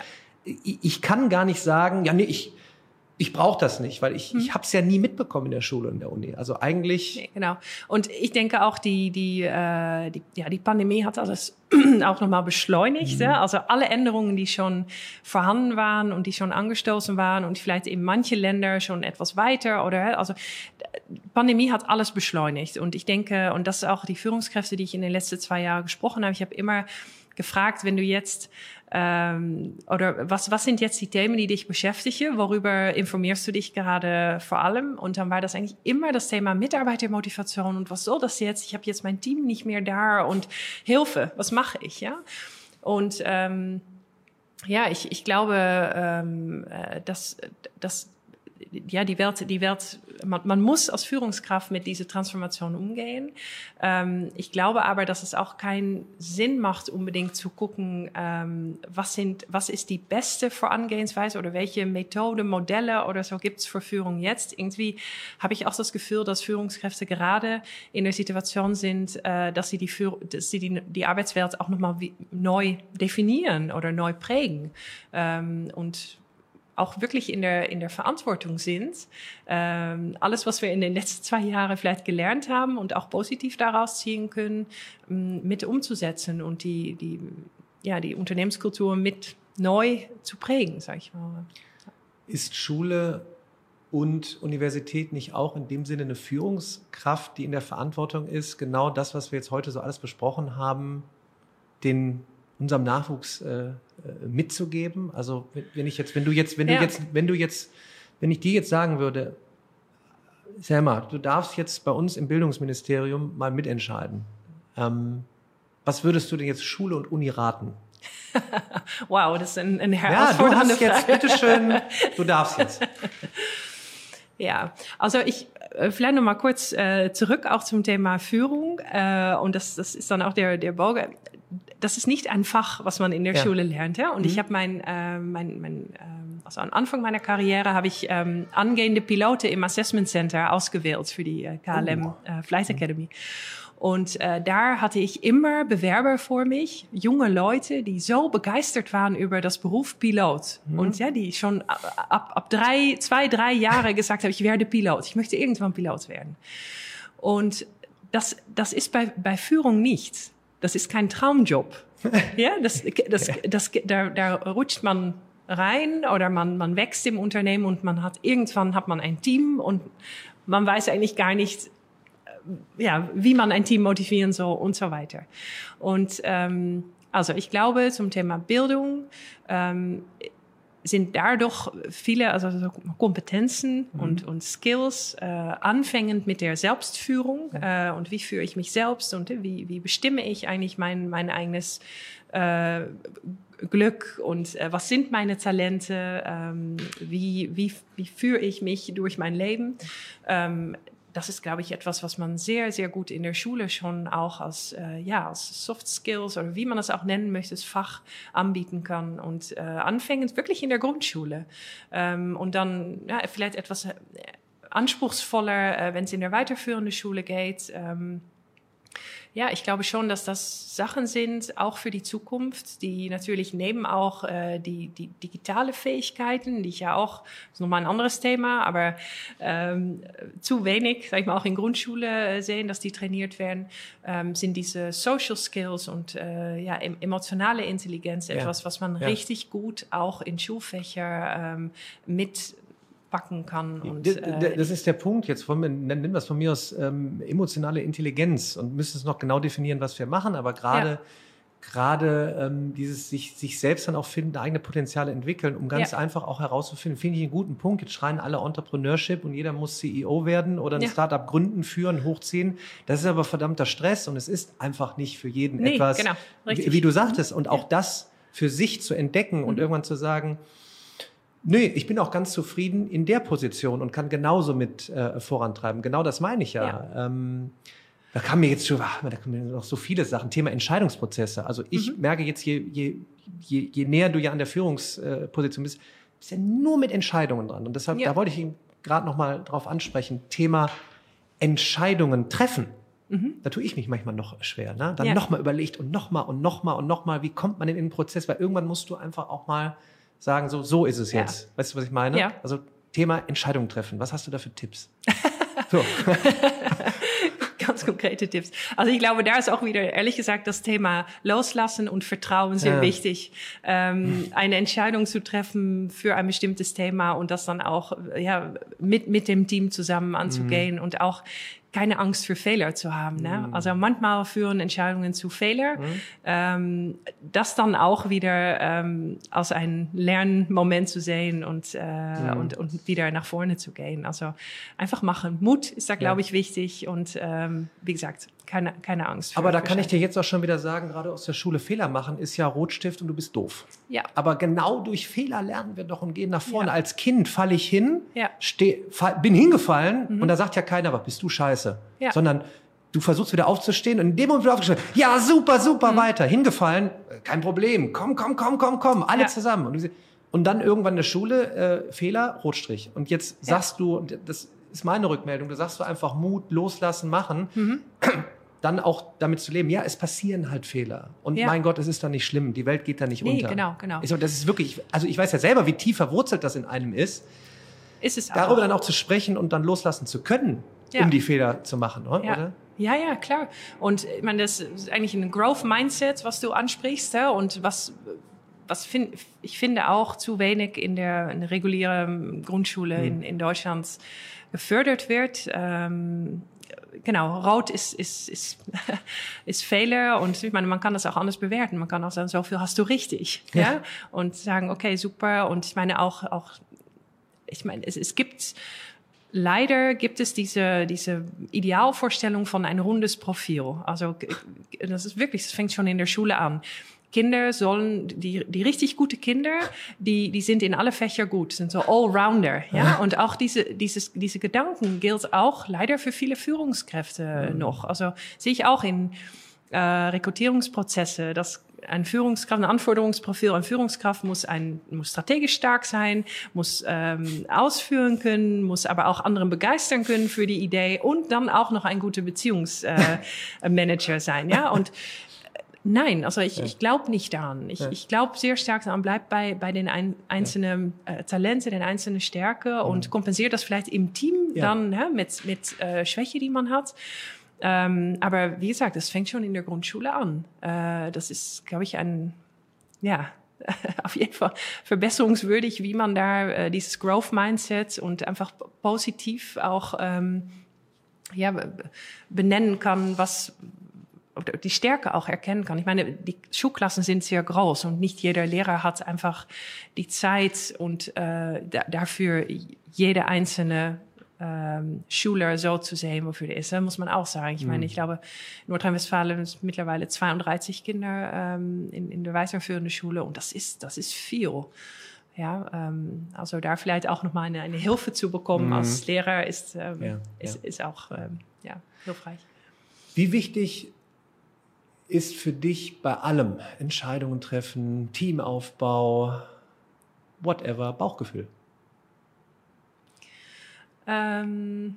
[SPEAKER 2] ich, kann gar nicht sagen, ja nee, ich ich brauche das nicht, weil ich, hm. ich habe es ja nie mitbekommen in der Schule und in der Uni. Also eigentlich.
[SPEAKER 1] Nee, genau. Und ich denke auch, die, die, äh, die, ja, die Pandemie hat alles auch nochmal beschleunigt. Mhm. Ja? Also alle Änderungen, die schon vorhanden waren und die schon angestoßen waren und vielleicht in manche Länder schon etwas weiter oder also Pandemie hat alles beschleunigt. Und ich denke, und das ist auch die Führungskräfte, die ich in den letzten zwei Jahren gesprochen habe, ich habe immer gefragt, wenn du jetzt ähm, oder was, was sind jetzt die Themen, die dich beschäftigen? Worüber informierst du dich gerade vor allem? Und dann war das eigentlich immer das Thema Mitarbeitermotivation und was soll das jetzt? Ich habe jetzt mein Team nicht mehr da und Hilfe, was mache ich? Ja? Und ähm, ja, ich, ich glaube, ähm, äh, dass, dass ja, die Welt, die Welt, man, man muss als Führungskraft mit dieser Transformation umgehen. Ähm, ich glaube aber, dass es auch keinen Sinn macht, unbedingt zu gucken, ähm, was sind, was ist die beste Vorangehensweise oder welche Methode, Modelle oder so gibt's für Führung jetzt. Irgendwie habe ich auch das Gefühl, dass Führungskräfte gerade in der Situation sind, äh, dass sie die, Führ dass sie die, die Arbeitswelt auch nochmal neu definieren oder neu prägen. Ähm, und auch wirklich in der, in der Verantwortung sind, ähm, alles, was wir in den letzten zwei Jahren vielleicht gelernt haben und auch positiv daraus ziehen können, ähm, mit umzusetzen und die, die, ja, die Unternehmenskultur mit neu zu prägen, sage ich mal.
[SPEAKER 2] Ist Schule und Universität nicht auch in dem Sinne eine Führungskraft, die in der Verantwortung ist, genau das, was wir jetzt heute so alles besprochen haben, den unserem Nachwuchs äh, mitzugeben? Also wenn ich jetzt, wenn du jetzt, wenn ja. du jetzt, wenn du jetzt, wenn ich dir jetzt sagen würde, Selma, du darfst jetzt bei uns im Bildungsministerium mal mitentscheiden. Ähm, was würdest du denn jetzt Schule und Uni raten?
[SPEAKER 1] wow, das ist ein, ein herausfordernde
[SPEAKER 2] Ja, du hast jetzt, bitteschön, du darfst jetzt.
[SPEAKER 1] Ja, also ich äh, vielleicht noch mal kurz äh, zurück auch zum Thema Führung äh, und das, das ist dann auch der der Bauge das ist nicht ein Fach, was man in der ja. Schule lernt. Ja? Und mhm. ich habe mein, äh, mein, mein ähm, also am Anfang meiner Karriere habe ich ähm, angehende Piloten im Assessment Center ausgewählt für die äh, KLM oh. äh, Flight Academy. Und äh, da hatte ich immer Bewerber vor mich, junge Leute, die so begeistert waren über das Beruf Pilot. Mhm. Und ja, die schon ab, ab drei, zwei, drei Jahre gesagt haben, ich werde Pilot, ich möchte irgendwann Pilot werden. Und das, das ist bei, bei Führung nichts. Das ist kein Traumjob. ja, das, das, das, da, da rutscht man rein oder man, man wächst im Unternehmen und man hat irgendwann hat man ein Team und man weiß eigentlich gar nicht, ja, wie man ein Team motivieren soll und so weiter. Und ähm, also ich glaube zum Thema Bildung ähm, sind da doch viele also Kompetenzen mhm. und, und Skills, äh, anfängend mit der Selbstführung äh, und wie führe ich mich selbst und wie, wie bestimme ich eigentlich mein, mein eigenes äh, Glück und äh, was sind meine Talente, ähm, wie, wie, wie führe ich mich durch mein Leben. Ähm, das ist, glaube ich, etwas, was man sehr, sehr gut in der Schule schon auch als, äh, ja, als Soft Skills oder wie man es auch nennen möchte, das Fach anbieten kann. Und äh, anfängend wirklich in der Grundschule. Ähm, und dann ja, vielleicht etwas äh, anspruchsvoller, äh, wenn es in der weiterführenden Schule geht. Ähm, ja, ich glaube schon, dass das Sachen sind, auch für die Zukunft, die natürlich neben auch äh, die, die digitale Fähigkeiten, die ich ja auch, das ist nochmal ein anderes Thema, aber ähm, zu wenig, sag ich mal, auch in Grundschule äh, sehen, dass die trainiert werden, ähm, sind diese Social Skills und äh, ja, emotionale Intelligenz etwas, ja. was man ja. richtig gut auch in Schulfächer ähm, mit backen kann. Und,
[SPEAKER 2] äh, das ist der Punkt. Jetzt wollen wir, nennen wir es von mir aus ähm, emotionale Intelligenz und müssen es noch genau definieren, was wir machen. Aber gerade ja. gerade ähm, dieses sich, sich selbst dann auch finden, eigene Potenziale entwickeln, um ganz ja. einfach auch herauszufinden, finde ich einen guten Punkt. Jetzt schreien alle Entrepreneurship und jeder muss CEO werden oder ein ja. Startup gründen, führen, hochziehen. Das ist aber verdammter Stress und es ist einfach nicht für jeden nee, etwas, genau. wie, wie, du sagtest. Und auch das für sich zu entdecken und mhm. irgendwann zu sagen, Nee, ich bin auch ganz zufrieden in der Position und kann genauso mit äh, vorantreiben. Genau das meine ich ja. ja. Ähm, da kam mir jetzt schon, ach, da kommen noch so viele Sachen. Thema Entscheidungsprozesse. Also ich mhm. merke jetzt, je, je, je, je näher du ja an der Führungsposition bist, bist ja nur mit Entscheidungen dran. Und deshalb, ja. da wollte ich ihn gerade noch mal drauf ansprechen. Thema Entscheidungen treffen. Mhm. Da tue ich mich manchmal noch schwer. Ne? Dann ja. nochmal überlegt und nochmal und nochmal und nochmal, wie kommt man in den Prozess? Weil irgendwann musst du einfach auch mal sagen, so, so ist es ja. jetzt. Weißt du, was ich meine? Ja. Also Thema Entscheidung treffen. Was hast du da für Tipps?
[SPEAKER 1] so. Ganz konkrete Tipps. Also ich glaube, da ist auch wieder, ehrlich gesagt, das Thema Loslassen und Vertrauen sehr ja. wichtig. Ähm, eine Entscheidung zu treffen für ein bestimmtes Thema und das dann auch ja, mit, mit dem Team zusammen anzugehen mhm. und auch keine Angst für Fehler zu haben. Ne? Mm. Also manchmal führen Entscheidungen zu Fehler. Mm. Ähm, das dann auch wieder ähm, als ein Lernmoment zu sehen und, äh, mm. und, und wieder nach vorne zu gehen. Also einfach machen. Mut ist da, glaube ja. ich, wichtig. Und ähm, wie gesagt, keine, keine Angst.
[SPEAKER 2] Aber da kann ich dir jetzt auch schon wieder sagen, gerade aus der Schule Fehler machen ist ja Rotstift und du bist doof. Ja. Aber genau durch Fehler lernen wir doch und gehen nach vorne. Ja. Als Kind falle ich hin, ja. steh, fall, bin hingefallen mhm. und da sagt ja keiner, was bist du scheiße. Ja. Sondern du versuchst wieder aufzustehen und in dem Moment wieder aufgestanden, ja, super, super, mhm. weiter, hingefallen, kein Problem, komm, komm, komm, komm, komm, alle ja. zusammen. Und, und, dann irgendwann in der Schule, äh, Fehler, Rotstrich. Und jetzt sagst du, das ist meine Rückmeldung, du sagst du einfach Mut, loslassen, machen. Mhm dann auch damit zu leben, ja, es passieren halt Fehler. Und ja. mein Gott, es ist dann nicht schlimm, die Welt geht da nicht nee, unter.
[SPEAKER 1] Genau, genau.
[SPEAKER 2] Ich, das ist wirklich, also ich weiß ja selber, wie tief verwurzelt das in einem ist. Ist es Darüber auch. dann auch zu sprechen und dann loslassen zu können, ja. um die Fehler zu machen, oder?
[SPEAKER 1] Ja. Ja, ja, klar. Und ich meine, das ist eigentlich ein Growth-Mindset, was du ansprichst, ja, und was, was find, ich finde auch zu wenig in der, in der regulären Grundschule hm. in, in Deutschland gefördert wird. Ähm, genau, rood ist, ist, ist, ist Fehler und ich meine, man kann das auch anders bewerten. Man kann auch sagen, so viel hast du richtig. Ja. ja? Und sagen, okay, super. Und ich meine auch, auch ich meine, es, es gibt, leider gibt es diese, diese Idealvorstellung von ein rundes Profil. Also, das ist wirklich, das fängt schon in der Schule an. Kinder sollen, die, die richtig gute Kinder, die, die sind in alle Fächer gut, sind so Allrounder, ja. Und auch diese, dieses, diese Gedanken gilt auch leider für viele Führungskräfte mhm. noch. Also sehe ich auch in, äh, Rekrutierungsprozesse, das ein Führungskraft, ein Anforderungsprofil, ein Führungskraft muss, ein, muss strategisch stark sein, muss ähm, ausführen können, muss aber auch anderen begeistern können für die Idee und dann auch noch ein guter Beziehungsmanager äh, sein. Ja, und Nein, also ich, ja. ich glaube nicht daran. Ich, ja. ich glaube sehr stark daran, bleibt bei, bei den ein, einzelnen äh, Talenten, den einzelnen Stärke mhm. und kompensiert das vielleicht im Team dann ja, mit, mit äh, Schwäche, die man hat. Ähm, aber wie gesagt, das fängt schon in der Grundschule an. Äh, das ist, glaube ich, ein, ja, auf jeden Fall verbesserungswürdig, wie man da äh, dieses Growth Mindset und einfach positiv auch ähm, ja, benennen kann, was, die Stärke auch erkennen kann. Ich meine, die Schulklassen sind sehr groß und nicht jeder Lehrer hat einfach die Zeit und äh, dafür jede einzelne ähm, Schüler so zu sehen, wofür der ist. Muss man auch sagen. Ich meine, mhm. ich glaube, Nordrhein-Westfalen ist mittlerweile 32 Kinder ähm, in, in der weiterführenden Schule und das ist, das ist viel. Ja, ähm, also da vielleicht auch nochmal eine, eine Hilfe zu bekommen mhm. als Lehrer ist, ähm, ja, ist, ja. ist auch ähm, ja, hilfreich.
[SPEAKER 2] Wie wichtig ist für dich bei allem Entscheidungen treffen, Teamaufbau, whatever, Bauchgefühl?
[SPEAKER 1] Ähm,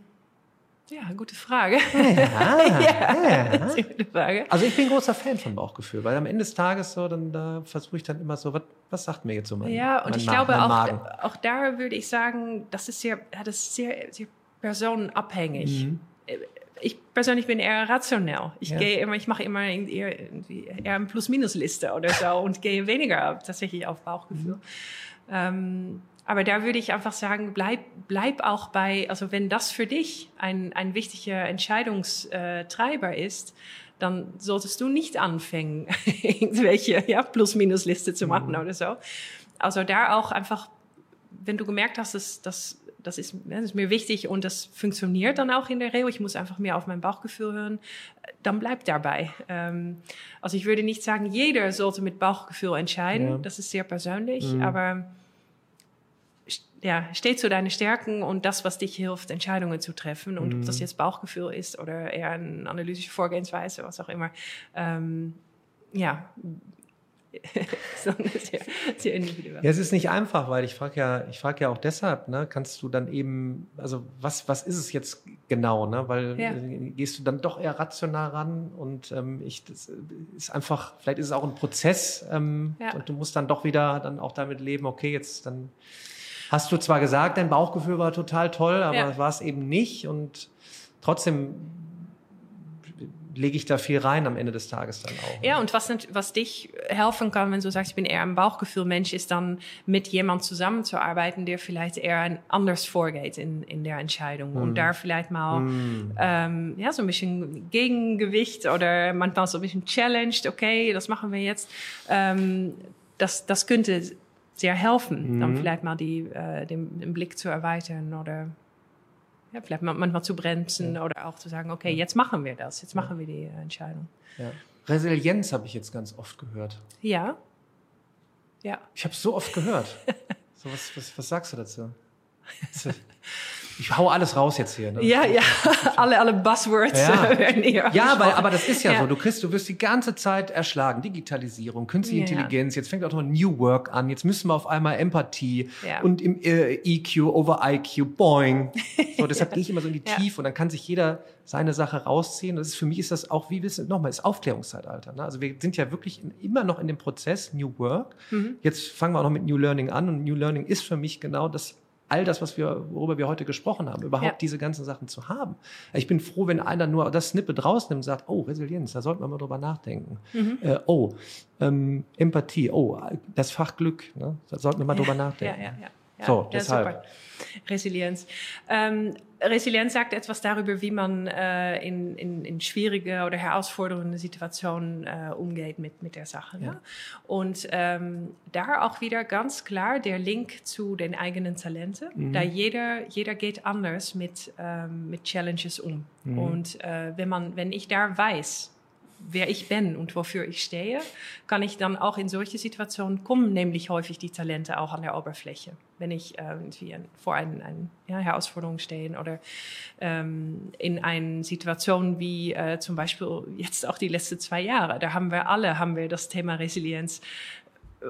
[SPEAKER 1] ja, gute Frage.
[SPEAKER 2] Ja, ja, ja. gute Frage. Also ich bin großer Fan von Bauchgefühl, weil am Ende des Tages so, dann da versuche ich dann immer so, was, was sagt mir jetzt so
[SPEAKER 1] mein Ja, und mein ich Ma glaube auch, auch da würde ich sagen, das ist sehr, das ist sehr, sehr personenabhängig. Mhm ich persönlich bin eher rationell. Ich ja. gehe immer, ich mache immer eher, eher eine Plus-Minus-Liste oder so und gehe weniger tatsächlich auf Bauchgefühl. Mhm. Ähm, aber da würde ich einfach sagen, bleib, bleib auch bei, also wenn das für dich ein, ein wichtiger Entscheidungstreiber ist, dann solltest du nicht anfangen, irgendwelche ja, Plus-Minus-Liste zu machen mhm. oder so. Also da auch einfach, wenn du gemerkt hast, dass, dass das ist, das ist mir wichtig und das funktioniert dann auch in der Regel. Ich muss einfach mehr auf mein Bauchgefühl hören. Dann bleibt dabei. Ähm, also ich würde nicht sagen, jeder sollte mit Bauchgefühl entscheiden. Ja. Das ist sehr persönlich, mhm. aber ja, steh zu deinen Stärken und das, was dich hilft, Entscheidungen zu treffen. Und mhm. ob das mhm. jetzt Bauchgefühl ist oder eher eine analytische Vorgehensweise, was auch immer. Ähm, ja,
[SPEAKER 2] sehr, sehr individuell. Ja, es ist nicht einfach, weil ich frage ja, ich frage ja auch deshalb, ne, kannst du dann eben, also was, was ist es jetzt genau, ne? Weil ja. Äh, gehst du dann doch eher rational ran und ähm, ich, das ist einfach, vielleicht ist es auch ein Prozess ähm, ja. und du musst dann doch wieder dann auch damit leben, okay, jetzt dann hast du zwar gesagt, dein Bauchgefühl war total toll, aber ja. war es eben nicht und trotzdem lege ich da viel rein am Ende des Tages dann auch.
[SPEAKER 1] Ja, und was, was dich helfen kann, wenn du sagst, ich bin eher ein Bauchgefühl-Mensch, ist dann mit jemand zusammenzuarbeiten, der vielleicht eher ein anders vorgeht in, in der Entscheidung. Mm. Und da vielleicht mal mm. ähm, ja, so ein bisschen Gegengewicht oder manchmal so ein bisschen challenged, okay, das machen wir jetzt. Ähm, das, das könnte sehr helfen, mm. dann vielleicht mal die, äh, den, den Blick zu erweitern oder ja, vielleicht manchmal zu bremsen ja. oder auch zu sagen, okay, jetzt machen wir das, jetzt machen wir die Entscheidung.
[SPEAKER 2] Ja. Resilienz habe ich jetzt ganz oft gehört.
[SPEAKER 1] Ja. Ja.
[SPEAKER 2] Ich habe es so oft gehört. so, was, was, was sagst du dazu? Ich hau alles raus jetzt hier. Ne?
[SPEAKER 1] Ja, ja, alle, alle Buzzwords
[SPEAKER 2] ja. werden hier. Ja, weil, aber das ist ja, ja, so. Du kriegst, du wirst die ganze Zeit erschlagen. Digitalisierung, künstliche ja. Intelligenz. Jetzt fängt auch noch New Work an. Jetzt müssen wir auf einmal Empathie und im äh, EQ over IQ, boing. So, deshalb gehe ich immer so in die Tiefe und dann kann sich jeder seine Sache rausziehen. Das ist für mich ist das auch wie wissen nochmal ist Aufklärungszeitalter. Ne? Also wir sind ja wirklich in, immer noch in dem Prozess New Work. Mhm. Jetzt fangen wir auch noch mit New Learning an und New Learning ist für mich genau das all das, was wir, worüber wir heute gesprochen haben, überhaupt ja. diese ganzen Sachen zu haben. Ich bin froh, wenn einer nur das Snippet rausnimmt und sagt, oh, Resilienz, da sollten wir mal drüber nachdenken. Mhm. Äh, oh, ähm, Empathie, oh, das Fach Glück, ne? da sollten wir mal ja, drüber nachdenken. Ja, ja, ja. So, deshalb.
[SPEAKER 1] Resilienz. Ähm, Resilienz sagt etwas darüber, wie man äh, in, in, in schwierige oder herausfordernde Situationen äh, umgeht mit, mit der Sache. Ja. Ne? Und ähm, da auch wieder ganz klar der Link zu den eigenen Talenten. Mhm. Da jeder, jeder geht anders mit, ähm, mit Challenges um. Mhm. Und äh, wenn, man, wenn ich da weiß, wer ich bin und wofür ich stehe, kann ich dann auch in solche Situationen kommen, nämlich häufig die Talente auch an der Oberfläche. Wenn ich äh, irgendwie vor einer ein, ja, Herausforderung stehe oder ähm, in einer Situation wie äh, zum Beispiel jetzt auch die letzten zwei Jahre, da haben wir alle, haben wir das Thema Resilienz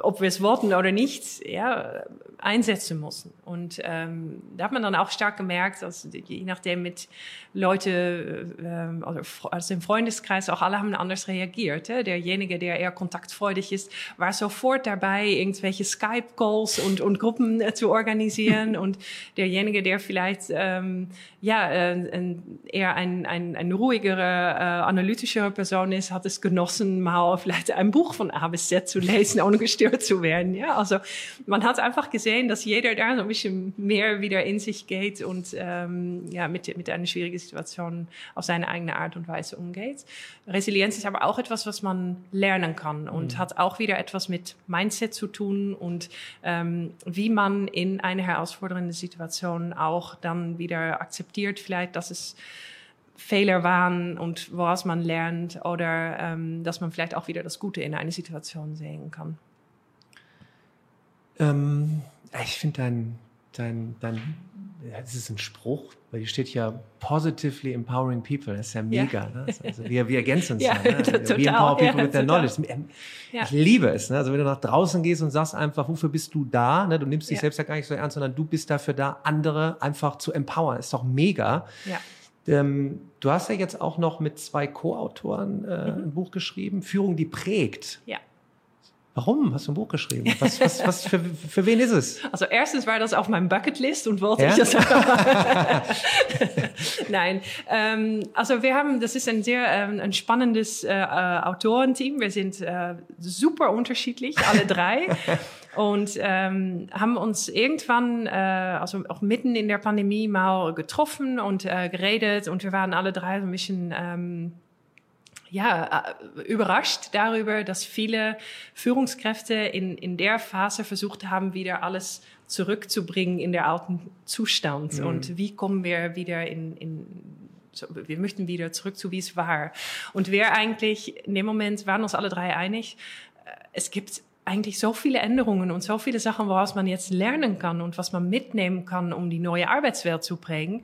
[SPEAKER 1] ob wir es wollten oder nicht, ja, einsetzen mussten. Und ähm, da hat man dann auch stark gemerkt, dass je nachdem mit Leute ähm, oder aus dem Freundeskreis auch alle haben anders reagiert. Hè? Derjenige, der eher kontaktfreudig ist, war sofort dabei, irgendwelche Skype-Calls und, und Gruppen äh, zu organisieren. und derjenige, der vielleicht ähm, ja äh, ein, eher ein, ein, ein ruhigere, äh, analytischere Person ist, hat es genossen, mal vielleicht ein Buch von A bis Z zu lesen, ohne gestört zu werden. Ja, also man hat einfach gesehen, dass jeder da so ein bisschen mehr wieder in sich geht und ähm, ja mit mit einer schwierigen Situation auf seine eigene Art und Weise umgeht. Resilienz ist aber auch etwas, was man lernen kann und mhm. hat auch wieder etwas mit Mindset zu tun und ähm, wie man in eine herausfordernde Situation auch dann wieder akzeptiert, vielleicht, dass es Fehler waren und woraus man lernt oder ähm, dass man vielleicht auch wieder das Gute in einer Situation sehen kann.
[SPEAKER 2] Ähm, ich finde dein, dein, dein, ja, das ist ein Spruch, weil hier steht ja positively empowering people. Das ist ja mega. Ja. Ne? Also wir, wir ergänzen uns ja. ja ne? total, We empower people with their knowledge. Ich liebe es. Ne? Also wenn du nach draußen gehst und sagst einfach, wofür bist du da? Ne? Du nimmst dich selbst ja gar nicht so ernst, sondern du bist dafür da, andere einfach zu empowern. Das ist doch mega. Ähm, du hast ja jetzt auch noch mit zwei Co-Autoren äh, mhm. ein Buch geschrieben, Führung, die prägt. Ja. Warum hast du ein Buch geschrieben? Was, was, was für, für wen ist es?
[SPEAKER 1] Also erstens war das auf meinem Bucketlist und wollte ja? ich das. Nein, ähm, also wir haben, das ist ein sehr ähm, ein spannendes äh, äh, Autorenteam. Wir sind äh, super unterschiedlich, alle drei. und ähm, haben uns irgendwann, äh, also auch mitten in der Pandemie mal getroffen und äh, geredet und wir waren alle drei so ein bisschen ähm, ja, äh, überrascht darüber, dass viele Führungskräfte in, in der Phase versucht haben, wieder alles zurückzubringen in der alten Zustand. Mhm. Und wie kommen wir wieder in, in so, wir möchten wieder zurück zu, wie es war. Und wir eigentlich, in dem Moment waren uns alle drei einig, äh, es gibt eigentlich so viele Änderungen und so viele Sachen, woraus man jetzt lernen kann und was man mitnehmen kann, um die neue Arbeitswelt zu prägen,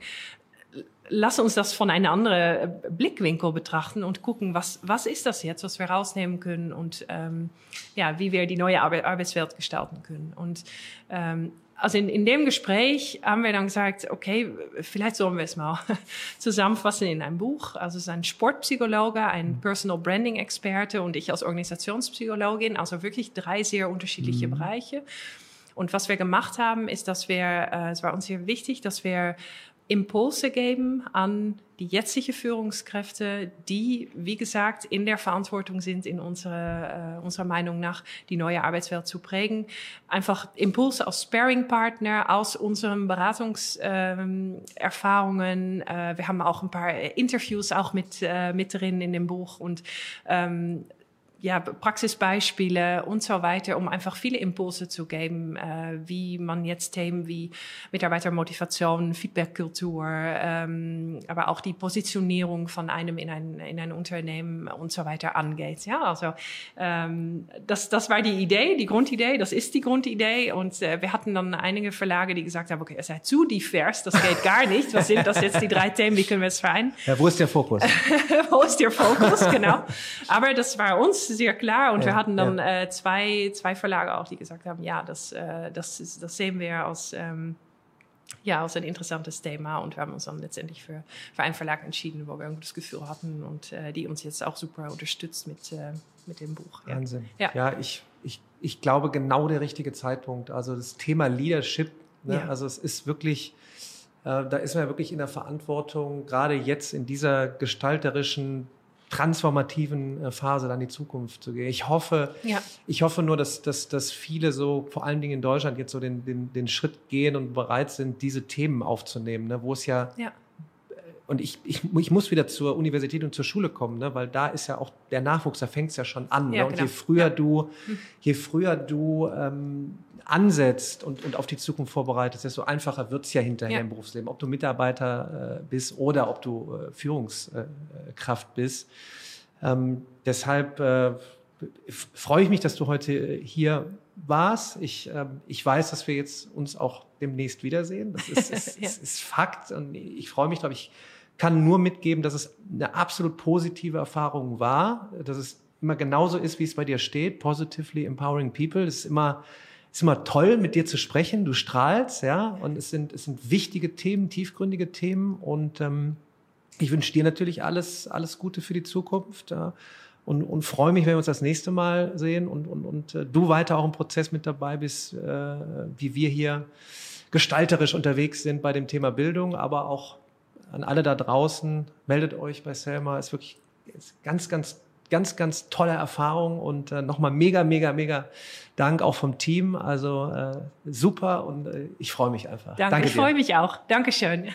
[SPEAKER 1] lass uns das von einem anderen Blickwinkel betrachten und gucken, was, was ist das jetzt, was wir rausnehmen können und ähm, ja, wie wir die neue Arbe Arbeitswelt gestalten können. Und ähm, also in, in dem Gespräch haben wir dann gesagt, okay, vielleicht sollen wir es mal zusammenfassen in ein Buch. Also es ist ein Sportpsychologe, ein Personal Branding Experte und ich als Organisationspsychologin, also wirklich drei sehr unterschiedliche mhm. Bereiche. Und was wir gemacht haben, ist, dass wir, äh, es war uns sehr wichtig, dass wir Impulse geben an die jetzige Führungskräfte, die, wie gesagt, in der Verantwortung sind, in unserer, äh, unserer Meinung nach die neue Arbeitswelt zu prägen. Einfach Impulse als Sparing-Partner aus unseren Beratungserfahrungen. Ähm, äh, wir haben auch ein paar Interviews auch mit, äh, mit drin in dem Buch und ähm, ja, Praxisbeispiele und so weiter, um einfach viele Impulse zu geben, äh, wie man jetzt Themen wie Mitarbeitermotivation, Feedbackkultur, ähm, aber auch die Positionierung von einem in ein, in ein Unternehmen und so weiter angeht. Ja, also ähm, das, das war die Idee, die Grundidee, das ist die Grundidee und äh, wir hatten dann einige Verlage, die gesagt haben, okay, ihr seid zu divers, das geht gar nicht. Was sind das jetzt die drei Themen, wie können wir es vereinen?
[SPEAKER 2] Ja, wo ist der Fokus?
[SPEAKER 1] wo ist der Fokus, genau. Aber das war uns sehr klar. Und ja, wir hatten dann ja. äh, zwei, zwei Verlage auch, die gesagt haben, ja, das, äh, das, ist, das sehen wir als, ähm, ja, als ein interessantes Thema. Und wir haben uns dann letztendlich für, für einen Verlag entschieden, wo wir ein gutes Gefühl hatten und äh, die uns jetzt auch super unterstützt mit, äh, mit dem Buch.
[SPEAKER 2] Wahnsinn. Ja, ja ich, ich, ich glaube, genau der richtige Zeitpunkt. Also das Thema Leadership, ne? also es ist wirklich äh, da ist man ja wirklich in der Verantwortung, gerade jetzt in dieser gestalterischen transformativen äh, Phase dann die Zukunft zu gehen. Ich hoffe, ja. ich hoffe nur, dass, dass, dass viele so, vor allen Dingen in Deutschland, jetzt so den, den, den Schritt gehen und bereit sind, diese Themen aufzunehmen, ne, wo es ja, ja. Äh, und ich, ich, ich muss wieder zur Universität und zur Schule kommen, ne, weil da ist ja auch der Nachwuchs, da fängt es ja schon an. Ja, ne? Und genau. je früher du, hm. je früher du ähm, ansetzt und, und auf die Zukunft vorbereitest, desto einfacher wird es ja hinterher ja. im Berufsleben. Ob du Mitarbeiter äh, bist oder ob du äh, Führungskraft bist. Ähm, deshalb äh, freue ich mich, dass du heute hier warst. Ich, äh, ich weiß, dass wir jetzt uns auch demnächst wiedersehen. Das ist, ist, ja. ist, ist Fakt und ich freue mich, glaube ich, kann nur mitgeben, dass es eine absolut positive Erfahrung war, dass es immer genauso ist, wie es bei dir steht, positively empowering people. Es ist immer, ist immer toll, mit dir zu sprechen. Du strahlst, ja, und es sind, es sind wichtige Themen, tiefgründige Themen und ähm, ich wünsche dir natürlich alles, alles Gute für die Zukunft. Ja und, und freue mich, wenn wir uns das nächste Mal sehen und, und, und äh, du weiter auch im Prozess mit dabei bist, äh, wie wir hier gestalterisch unterwegs sind bei dem Thema Bildung, aber auch an alle da draußen, meldet euch bei Selma, ist wirklich ist ganz, ganz, ganz, ganz tolle Erfahrung und äh, nochmal mega, mega, mega Dank auch vom Team. Also äh, super und äh, ich freue mich einfach.
[SPEAKER 1] Danke, Danke ich freue mich auch. Dankeschön.